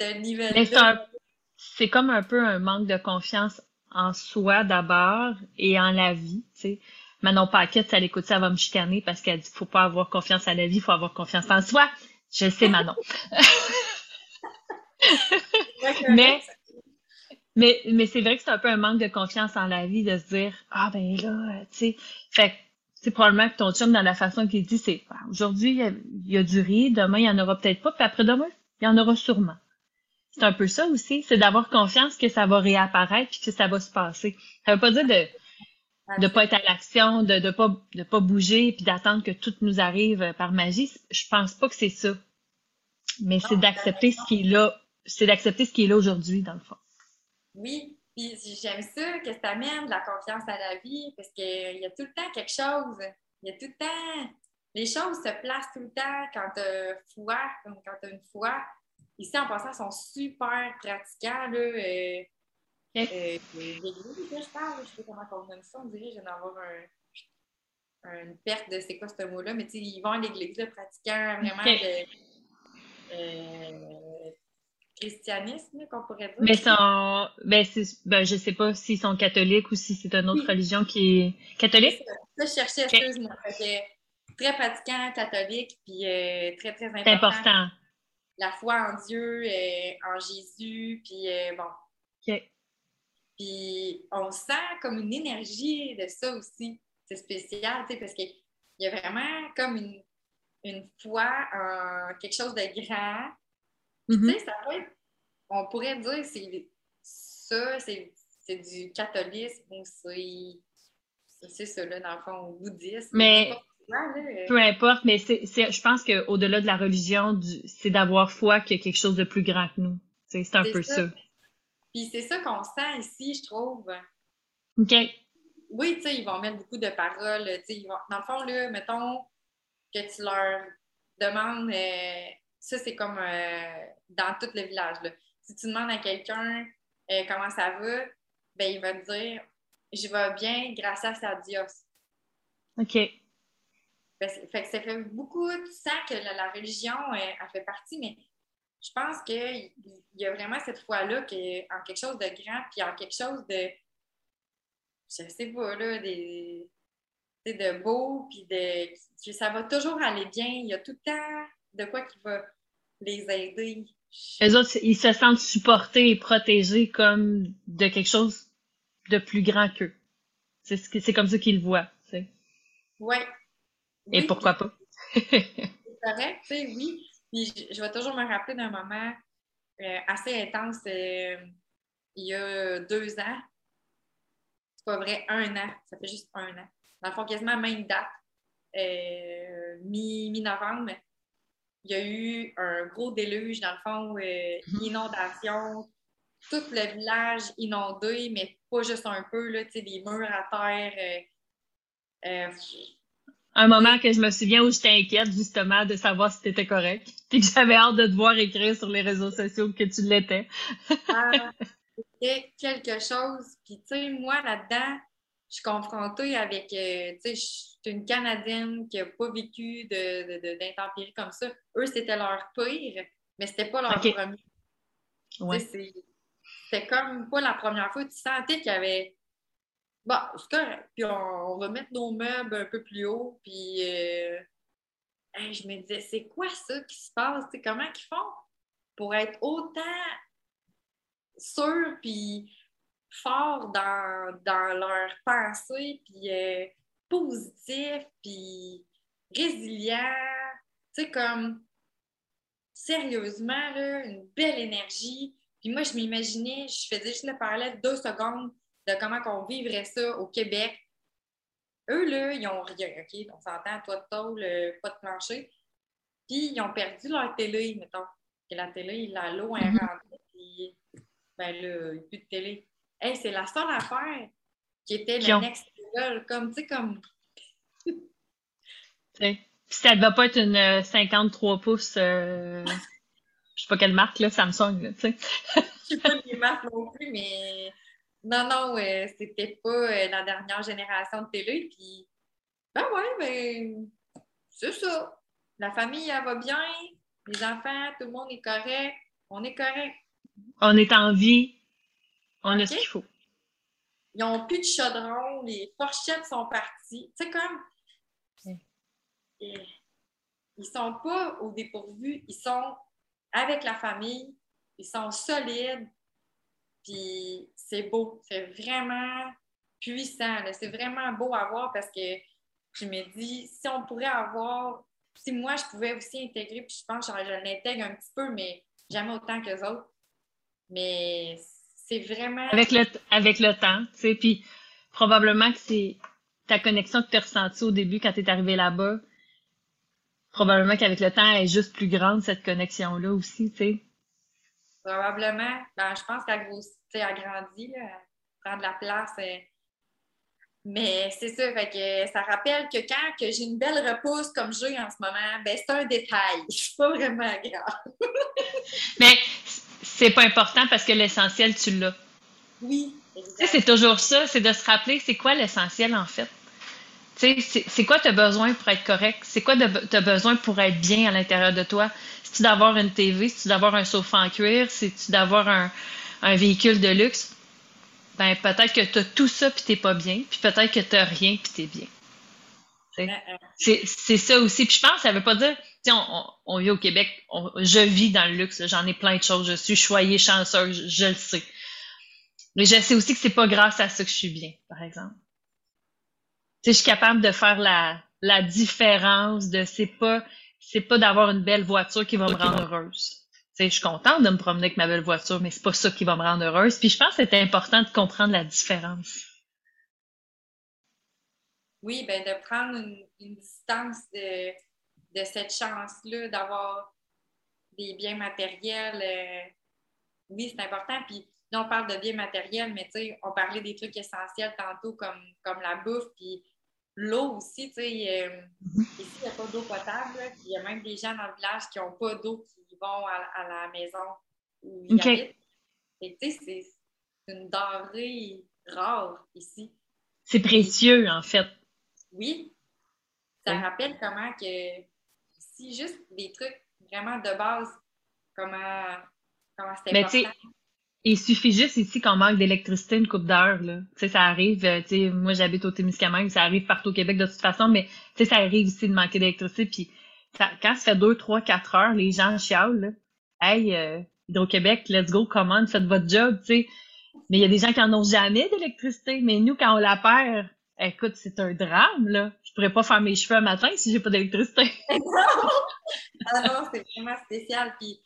ce niveau-là.
C'est comme un peu un manque de confiance en soi d'abord et en la vie, tu sais. Manon Paquette, ça l'écoute, ça va me chicaner parce qu'elle dit faut pas avoir confiance à la vie, il faut avoir confiance en soi. Je sais, Manon. <laughs> mais mais, mais c'est vrai que c'est un peu un manque de confiance en la vie de se dire Ah ben là, tu sais. Fait c'est probablement que ton chum, dans la façon qu'il dit, c'est ah, aujourd'hui, il y, a, du riz, demain, il n'y en aura peut-être pas, puis après-demain, il y en aura sûrement. C'est un peu ça aussi, c'est d'avoir confiance que ça va réapparaître puis que ça va se passer. Ça veut pas dire de de pas être à l'action, de de pas de pas bouger puis d'attendre que tout nous arrive par magie. Je pense pas que c'est ça. Mais c'est d'accepter ce qui est là, c'est d'accepter ce qui est là aujourd'hui dans le fond.
Oui, puis j'aime ça que ça amène de la confiance à la vie parce qu'il y a tout le temps quelque chose. Il y a tout le temps. Les choses se placent tout le temps quand tu as foi, quand tu as une foi. Ici, en passant, ils sont super pratiquants. Là, euh, euh, je parle, je sais pas comment on donne ça. On dirait que je viens d'avoir un, une perte de c'est quoi ce mot-là, mais ils vont à l'église, pratiquant vraiment de. Christianisme, qu'on pourrait dire?
Mais sont, ben, ben, je sais pas s'ils sont catholiques ou si c'est une autre religion qui est catholique.
Ça, je cherchais, excuse-moi. Très pratiquant, catholique, puis euh, très, très important. La foi en Dieu, euh, en Jésus, puis euh, bon.
OK.
Puis on sent comme une énergie de ça aussi. C'est spécial, tu sais, parce qu'il y a vraiment comme une, une foi en quelque chose de grand Mm-hmm. ça peut être, on pourrait dire c'est ça, c'est du catholisme ou c'est ça, là, dans le fond, bouddhisme.
Mais peu importe, mais c'est, je pense qu'au-delà de la religion, c'est d'avoir foi qu'il y a quelque chose de plus grand que nous. C'est un peu ça.
Puis c'est ça qu'on sent ici, je trouve.
OK.
Oui, tu sais, ils vont mettre beaucoup de paroles. Ils vont, dans le fond, là, mettons que tu leur demandes euh, ça, c'est comme euh, dans tout le village. Là. Si tu demandes à quelqu'un euh, comment ça va, ben, il va te dire Je vais bien grâce à Dios.
OK.
Ben, fait que ça fait beaucoup, tu sens que la, religion, euh, elle, fait partie, mais je pense qu'il y a vraiment cette foi-là en quelque chose de grand, puis en quelque chose de, je sais pas, là, des, de beau, puis de, ça va toujours aller bien. Il y a tout le temps de quoi qui va les aider.
Les autres, ils se sentent supportés et protégés comme de quelque chose de plus grand qu'eux. C'est c'est comme ça qu'ils le voient.
Tu Ouais.
Et pourquoi pas? <laughs>
c'est correct, tu sais, oui. Puis je, vais toujours me rappeler d'un moment euh, assez intense euh, il y a deux ans. C'est pas vrai, un an. Ça fait juste un an. Dans le fond, quasiment même date. Euh, mi-novembre il y a eu un gros déluge, dans le fond, euh, mhm. inondation, tout le village inondé, mais pas juste un peu, là, des murs à terre. Euh, euh,
un moment que je me souviens où j'étais inquiète justement de savoir si tu étais correct, puis que j'avais hâte de te voir écrire sur les réseaux sociaux que tu l'étais.
ah, <laughs> c'était quelque chose. Puis, tu sais, moi, là-dedans, je suis confrontée avec, tu sais, une Canadienne qui n'a pas vécu d'intempéries comme ça. Eux, c'était leur pire, mais c'était pas leur premier. C'était comme pas la première fois. Tu sentais qu'il y avait. Bon, c'est correct. Puis on, va mettre nos meubles un peu plus haut. Puis euh, je me disais, c'est quoi ça qui se passe? comment ils font pour être autant sûrs puis forts dans, dans leur pensée? Puis. Euh, positif, puis résilient. Tu sais, comme sérieusement, là, une belle énergie. Puis moi, je m'imaginais, je faisais juste le parallèle deux secondes de comment on vivrait ça au Québec. Eux, là, ils ont rien, OK? On s'entend, toi de tôle, euh, pas de plancher. Puis ils ont perdu leur télé, mettons. Que la télé, la l'eau est mm-hmm. rentrée, puis ben là, il n'y a plus de télé. Hey, c'est la seule affaire qui était le next level. Comme, tu sais, comme. <laughs>
Ça ne va pas être une 53 euh, pouces, euh, je sais pas quelle marque, là, Samsung, tu sais. <laughs>
je sais pas des marques non plus, mais non, non, euh, c'était pas la dernière génération de télé. Puis, ben ouais, ben, c'est ça. La famille, elle va bien. Les enfants, tout le monde est correct. On est correct.
On est en vie. On a ce qu'il faut.
Ils n'ont plus de chaudron. Les fourchettes sont parties. Tu sais, comme. Ils sont pas au dépourvu. Ils sont avec la famille. Ils sont solides. Puis c'est beau. C'est vraiment puissant. C'est vraiment beau à voir parce que je me dis, si on pourrait avoir si moi, je pouvais aussi intégrer, puis je pense que je l'intègre un petit peu, mais jamais autant que les autres. Mais c'est vraiment.
Avec le, avec le temps, tu sais, puis probablement que c'est ta connexion que tu as ressentie au début quand tu es arrivé là-bas. Probablement qu'avec le temps, elle est juste plus grande, cette connexion-là aussi, tu sais.
Probablement. Ben, je pense qu'elle grandit, elle prend de la place. Elle mais c'est ça, fait que ça rappelle que quand que j'ai une belle repousse comme j'ai en ce moment, ben c'est un détail. <laughs> C'est pas vraiment grave.
Mais c'est pas important parce que l'essentiel, tu l'as.
Oui.
C'est toujours ça, c'est de se rappeler c'est quoi l'essentiel en fait. C'est quoi tu as besoin pour être correct? C'est quoi tu as besoin pour être bien à l'intérieur de toi? C'est-tu d'avoir une TV? C'est-tu d'avoir un sofa en cuir? C'est-tu d'avoir un, un véhicule de luxe? ben peut-être que tu as tout ça puis t'es pas bien, puis peut-être que tu rien puis t'es bien. C'est ça aussi. Puis je pense, ça veut pas dire, on, on, vit au Québec, je vis dans le luxe, j'en ai plein de choses, je suis choyée, chanceuse, je, le sais. Mais je sais aussi que c'est pas grâce à ça que je suis bien, par exemple. Tu je suis capable de faire la, la différence de c'est pas, c'est pas d'avoir une belle voiture qui va me rendre heureuse je suis contente de me promener avec ma belle voiture, mais c'est pas ça qui va me rendre heureuse. Puis je pense que c'est important de comprendre la différence.
Oui, ben de prendre une, distance de, de, cette chance-là, d'avoir des biens matériels. Euh, oui, c'est important. Puis là, on parle de biens matériels, mais tu sais, on parlait des trucs essentiels tantôt comme, comme la bouffe, puis l'eau aussi, tu sais. Euh, ici, il n'y a pas d'eau potable. Il y a même des gens dans le village qui n'ont pas d'eau vont à, la maison où ils habitent. Et tu sais, c'est une denrée rare ici.
C'est précieux, en fait.
Oui. Ça rappelle comment que si juste des trucs vraiment de base, comment, comment c'était important.
Il suffit juste ici qu'on manque d'électricité une coupe d'heure. Tu sais, ça arrive, euh, tu sais, moi j'habite au Témiscamingue, ça arrive partout au Québec de toute façon, mais tu sais, ça arrive ici de manquer d'électricité. Puis quand ça fait deux, trois, quatre heures, les gens chialent, là. Hey, euh, Hydro-Québec, let's go, commande, faites votre job, tu sais. Mais il y a des gens qui en ont jamais d'électricité. Mais nous, quand on la perd, écoute, c'est un drame, là. Je pourrais pas faire mes cheveux un matin si j'ai pas d'électricité. <laughs> <laughs>
non, c'est vraiment spécial. Puis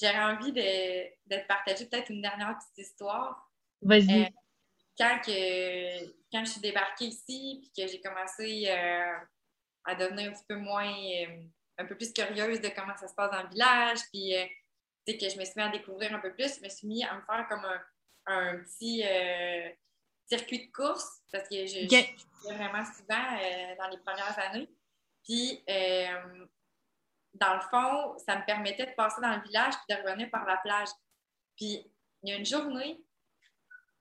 j'aurais envie de, de te partager peut-être une dernière petite histoire.
Vas-y. Euh,
quand, que, quand je suis débarquée ici, puis que j'ai commencé euh, à devenir un petit peu moins un peu plus curieuse de comment ça se passe dans le village, puis euh, que je me suis mis à découvrir un peu plus, je me suis mis à me faire comme un, petit euh, circuit de course, parce que je, je, vraiment souvent euh, dans les premières années. Puis, dans le fond, ça me permettait de passer dans le village puis de revenir par la plage. Puis, il y a une journée,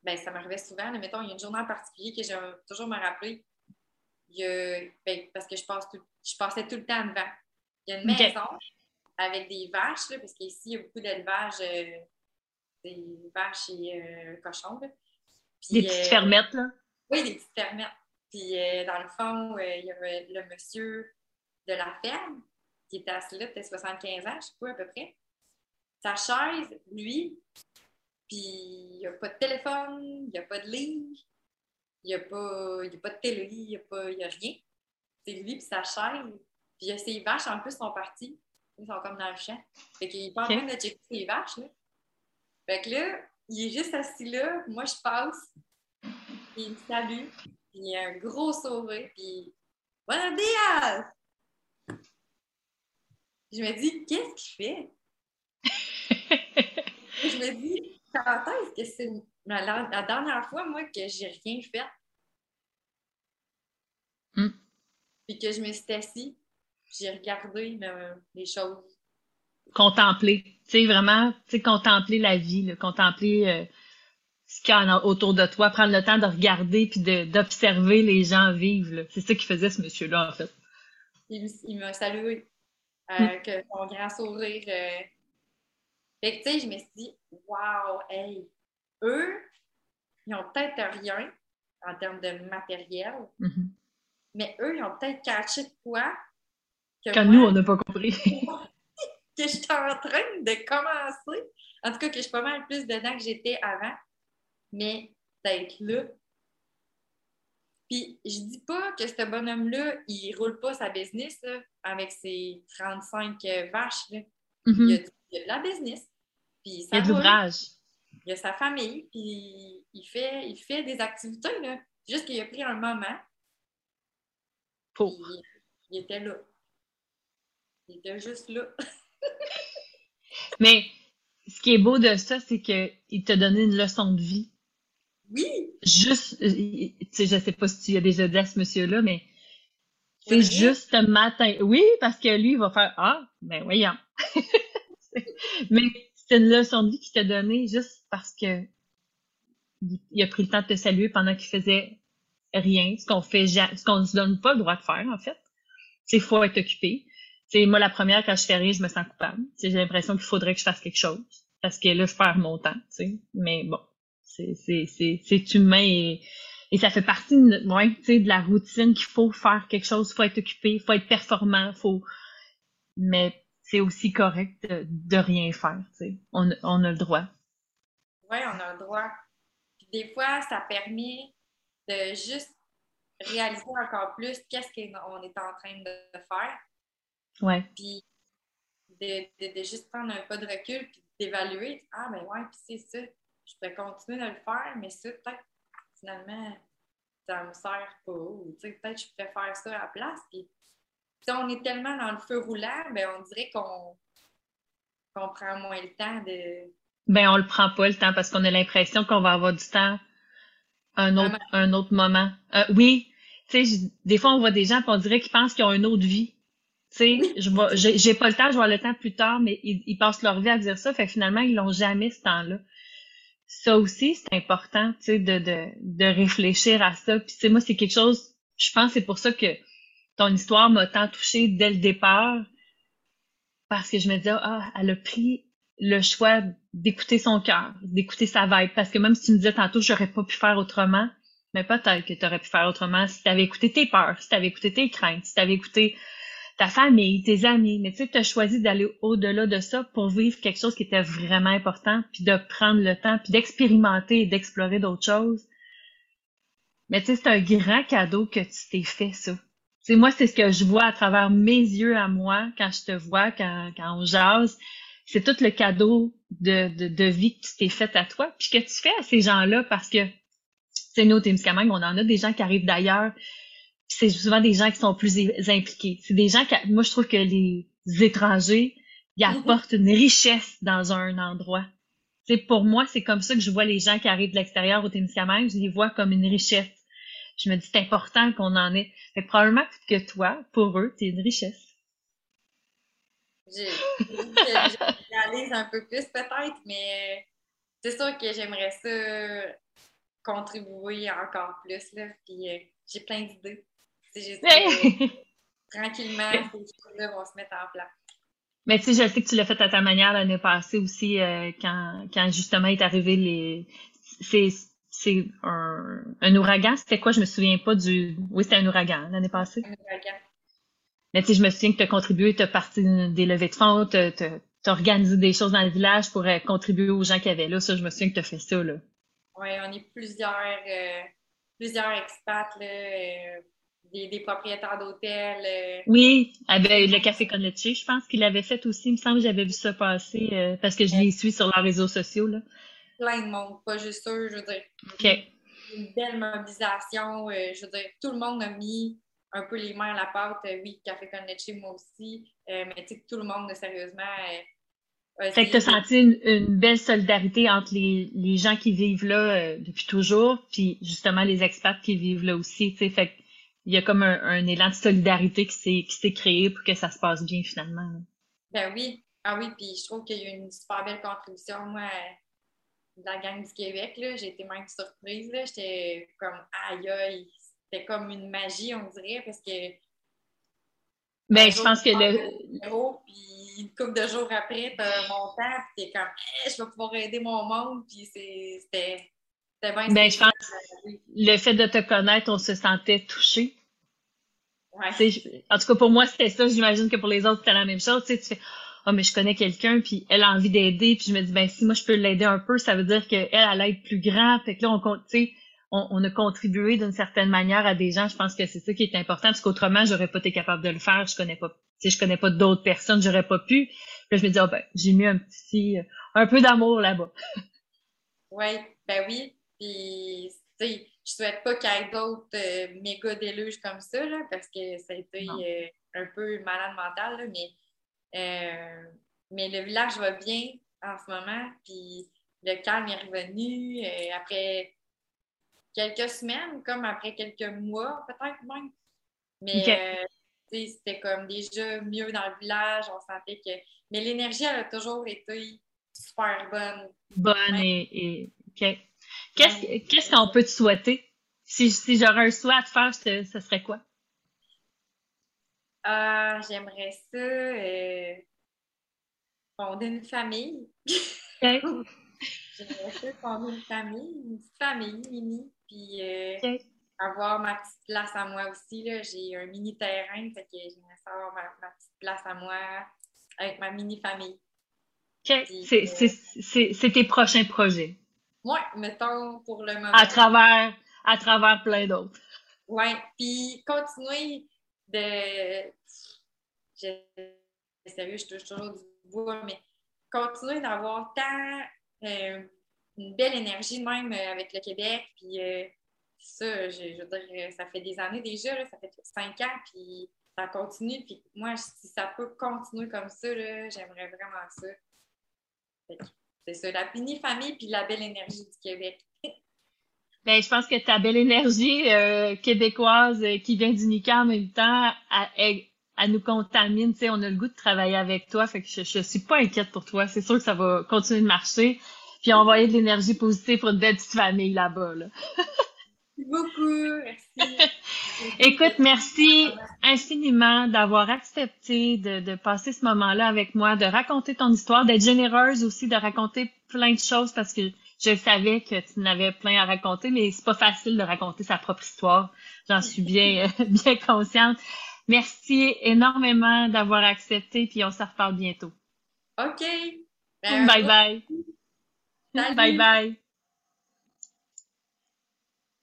ben, ça m'arrivait souvent, mais mettons, il y a une journée en particulier que je vais toujours me rappeler. Ben, parce que je, passe je passais tout le temps devant. Il y a une maison avec des vaches, parce qu'ici, il y a beaucoup d'élevage euh, des vaches et euh,
des petites euh, fermettes, là?
Oui, des petites fermettes. Puis, dans le fond, il y avait le monsieur de la ferme qui était assis là, peut-être 75 ans, je sais pas, à peu près. Sa chaise, lui, puis il n'y a pas de téléphone, il n'y a pas de ligne, il n'y a, pas, a pas de télé, il n'y a, a rien. C'est lui puis sa chaise. Puis a ses vaches, en plus, sont parties. Ils sont comme dans le champ. Fait qu'il est pas en train de checker ses vaches, là. Fait que là, il est juste assis là. Moi, je passe. Puis il me salue. Puis il a un gros sourire. Puis Buenos! Je me dis, qu'est-ce qu'il fait? je me dis, quand est-ce que c'est la, dernière fois, moi, que j'ai rien fait? Hmm. Puis que je me suis assis j'ai regardé les choses.
Contempler, tu sais, vraiment, tu sais, contempler la vie, contempler euh, ce qu'il y a autour de toi, prendre le temps de regarder puis d'observer les gens vivre. C'est ça qui faisait ce monsieur-là, en fait.
Il, m'a salué, euh, mm. que son grand sourire. Euh... Fait que, tu sais, je me suis dit, wow, hey, eux, ils ont peut-être rien en termes de matériel, mm-hmm. mais eux, ils ont peut-être caché de quoi
que nous, on n'a pas compris. <laughs>
que je suis en train de commencer. En tout cas, que je suis pas mal plus dedans que j'étais avant. Mais d'être là. Puis, je dis pas que ce bonhomme-là, il roule pas sa business avec ses 35 vaches. Là. Mm-hmm. il, a, de la business. Puis,
il y a de l'ouvrage.
Il a sa famille, puis il fait, il fait des activités. Là. Juste qu'il a pris un moment.
Pour.
il était là. Il était juste là. <laughs>
Mais ce qui est beau de ça, c'est qu'il t'a donné une leçon de vie.
Oui.
Juste, euh, tu sais, je sais pas si tu as déjà dit à ce monsieur-là, mais c'est juste un matin. Oui, parce que lui, il va faire Ah, ben voyons. <laughs> mais c'est une leçon de vie qu'il t'a donnée juste parce que il a pris le temps de te saluer pendant qu'il faisait rien, ce qu'on fait, ce qu'on ne se donne pas le droit de faire, en fait. C'est faut être occupé. C'est moi la première quand je fais rien, je me sens coupable. J'ai l'impression qu'il faudrait que je fasse quelque chose parce que là je perds mon temps, sais. Mais bon, c'est humain et ça fait partie de, de la routine qu'il faut faire quelque chose, faut être occupé, faut être performant, faut mais c'est aussi correct de, rien faire, On, on a le droit.
Oui, on a le droit. Puis des fois, ça permet de juste réaliser encore plus qu'est-ce qu'on est en train de faire
Ouais.
Puis de, de, juste prendre un pas de recul puis d'évaluer. Ah, ben ouais, puis c'est ça. Je peux continuer de le faire, mais ça, peut-être, finalement, ça me sert pas. Ou, peut-être je pourrais faire ça à la place. Puis, si on est tellement dans le feu roulant, ben on dirait qu'on prend moins le temps de.
Ben, on le prend pas le temps parce qu'on a l'impression qu'on va avoir du temps un autre, un autre moment. Euh, oui, tu sais, des fois, on voit des gens et on dirait qu'ils pensent qu'ils ont une autre vie sais, je vois, j'ai pas le temps, je vois le temps plus tard, mais ils, passent leur vie à dire ça, fait que finalement, ils l'ont jamais ce temps-là. Ça aussi, c'est important, tu sais, de, de, de réfléchir à ça. Puis, tu sais, moi, c'est quelque chose, je pense c'est pour ça que ton histoire m'a tant touchée dès le départ, parce que je me disais, ah, elle a pris le choix d'écouter son cœur, d'écouter sa vibe. Parce que même si tu me disais tantôt, j'aurais pas pu faire autrement, mais peut-être que tu aurais pu faire autrement si tu avais écouté tes peurs, si tu avais écouté tes craintes, si tu avais écouté ta famille, tes amis, mais tu sais, tu as choisi d'aller au-delà de ça pour vivre quelque chose qui était vraiment important, puis de prendre le temps, puis d'expérimenter et d'explorer d'autres choses. Mais tu sais, c'est un grand cadeau que tu t'es fait, ça. Tu sais, moi, c'est ce que je vois à travers mes yeux à moi quand je te vois, quand, quand on jase. C'est tout le cadeau de, de, de vie que tu t'es fait à toi, puis que tu fais à ces gens-là parce que, c'est nous, Témiscamingue, on en a des gens qui arrivent d'ailleurs, c'est souvent des gens qui sont plus impliqués. C'est des gens qui, moi, je trouve que les étrangers, ils mhm. apportent une richesse dans un endroit. C'est pour moi, c'est comme ça que je vois les gens qui arrivent de l'extérieur au Témiscamingue, je les vois comme une richesse. Je me dis, c'est important qu'on en ait. Fait probablement que toi, pour eux, t'es une richesse.
Je, un peu plus peut-être, mais c'est sûr que j'aimerais ça contribuer encore plus, là, puis euh, j'ai plein d'idées. C'est juste <laughs> tranquillement, ces choses-là vont se mettre en place.
Mais tu sais, je sais que tu l'as fait à ta manière l'année passée aussi, euh, quand, quand justement est arrivé les. C'est, c'est un, un ouragan. C'était quoi? Je me souviens pas du. Oui, c'était un ouragan l'année passée.
Un ouragan.
Mais tu sais, je me souviens que tu as contribué, tu as parti des levées de fonds, tu as organisé des choses dans le village pour euh, contribuer aux gens qui avaient là. Ça, je me souviens que tu as fait ça. Là.
Oui, on est plusieurs, euh, plusieurs expats là, des, propriétaires d'hôtels. Euh.
Oui, avec le Café Conlettier, je pense qu'il l'avait fait aussi. Il me semble que j'avais vu ça passer euh, parce que je les suis sur leurs réseaux sociaux. Là.
Plein de monde, pas juste eux, je veux dire.
OK.
Une belle mobilisation. Euh, je veux dire, tout le monde a mis un peu les mains à la pâte. oui, Café Conlettier, moi aussi. mais tu sais, tout le monde, sérieusement.
fait que tu as senti une, belle solidarité entre les, les gens qui vivent là depuis toujours, puis justement les expats qui vivent là aussi. Fait que il y a comme un, élan de solidarité qui s'est qui s'est créé pour que ça se passe bien finalement.
Ben oui, ah oui, puis je trouve qu'il y a eu une super belle contribution moi de la gang du Québec là, j'ai été même surprise là, j'étais comme aïe aïe, c'était comme une magie on dirait parce que
ben, je pense que le.
Puis une couple de jours après, t'as un montant, puis t'es comme, eh, je vais pouvoir aider mon monde, puis c'était.
Bien. Ben, je pense le fait de te connaître, on se sentait touché.
Ouais.
En tout cas, pour moi, c'était ça. J'imagine que pour les autres, c'était la même chose. Tu sais, tu fais, oh, mais je connais quelqu'un, puis elle a envie d'aider, puis je me dis, ben, si moi, je peux l'aider un peu, ça veut dire qu'elle, elle aide plus grand. Fait que là, on compte, tu sais, on, a contribué d'une certaine manière à des gens. Je pense que c'est ça qui est important, parce qu'autrement, j'aurais pas été capable de le faire. Je connais pas, si je connais pas d'autres personnes, j'aurais pas pu. Puis je me dis, oh, ben, j'ai mis un petit, un peu d'amour là-bas.
Oui, ben oui. Puis, tu sais, je souhaite pas qu'il y ait d'autres euh, méga déluges comme ça, là, parce que ça a été euh, un peu malade mental, là, mais, mais le village va bien en ce moment, puis le calme est revenu. après quelques semaines, comme après quelques mois, peut-être même. Mais euh, c'était comme déjà mieux dans le village, on sentait que. Mais l'énergie, elle a toujours été super bonne.
Bonne et. Qu'est-ce qu'on peut te souhaiter? Si, si j'aurais un souhait à te faire, ce, serait quoi?
Euh, J'aimerais ça euh, fonder une famille. <laughs> J'aimerais ça fonder une famille, une petite famille mini. Puis euh, avoir ma petite place à moi aussi. J'ai un mini terrain, fait que j'aimerais avoir ma, petite place à moi avec ma mini famille.
C'est tes prochains projets.
Oui, mettons pour le moment.
À travers, à travers plein d'autres.
Oui, puis continuer de. Je... Sérieux, je touche toujours du bois, mais continuer d'avoir tant euh, une belle énergie même euh, avec le Québec. Puis euh, ça, je, veux dire, ça fait des années déjà, ça fait cinq ans, puis ça continue. Puis moi, si ça peut continuer comme ça, j'aimerais vraiment ça. C'est ça, la mini famille puis la belle énergie du Québec.
Ben, je pense que ta belle énergie euh, québécoise qui vient du Nika en même temps, elle, nous contamine. Tu on a le goût de travailler avec toi. Fait que je, je suis pas inquiète pour toi. C'est sûr que ça va continuer de marcher puis envoyer de l'énergie positive pour une belle petite famille là-bas. Là. <laughs>
Merci beaucoup. Merci.
Écoute, merci infiniment d'avoir accepté de, de, passer ce moment-là avec moi, de raconter ton histoire, d'être généreuse aussi, de raconter plein de choses parce que je savais que tu n'avais plein à raconter, mais c'est pas facile de raconter sa propre histoire. J'en suis bien, <laughs> bien consciente. Merci énormément d'avoir accepté, puis on se reparle bientôt.
OK.
bye bye. Bye bye.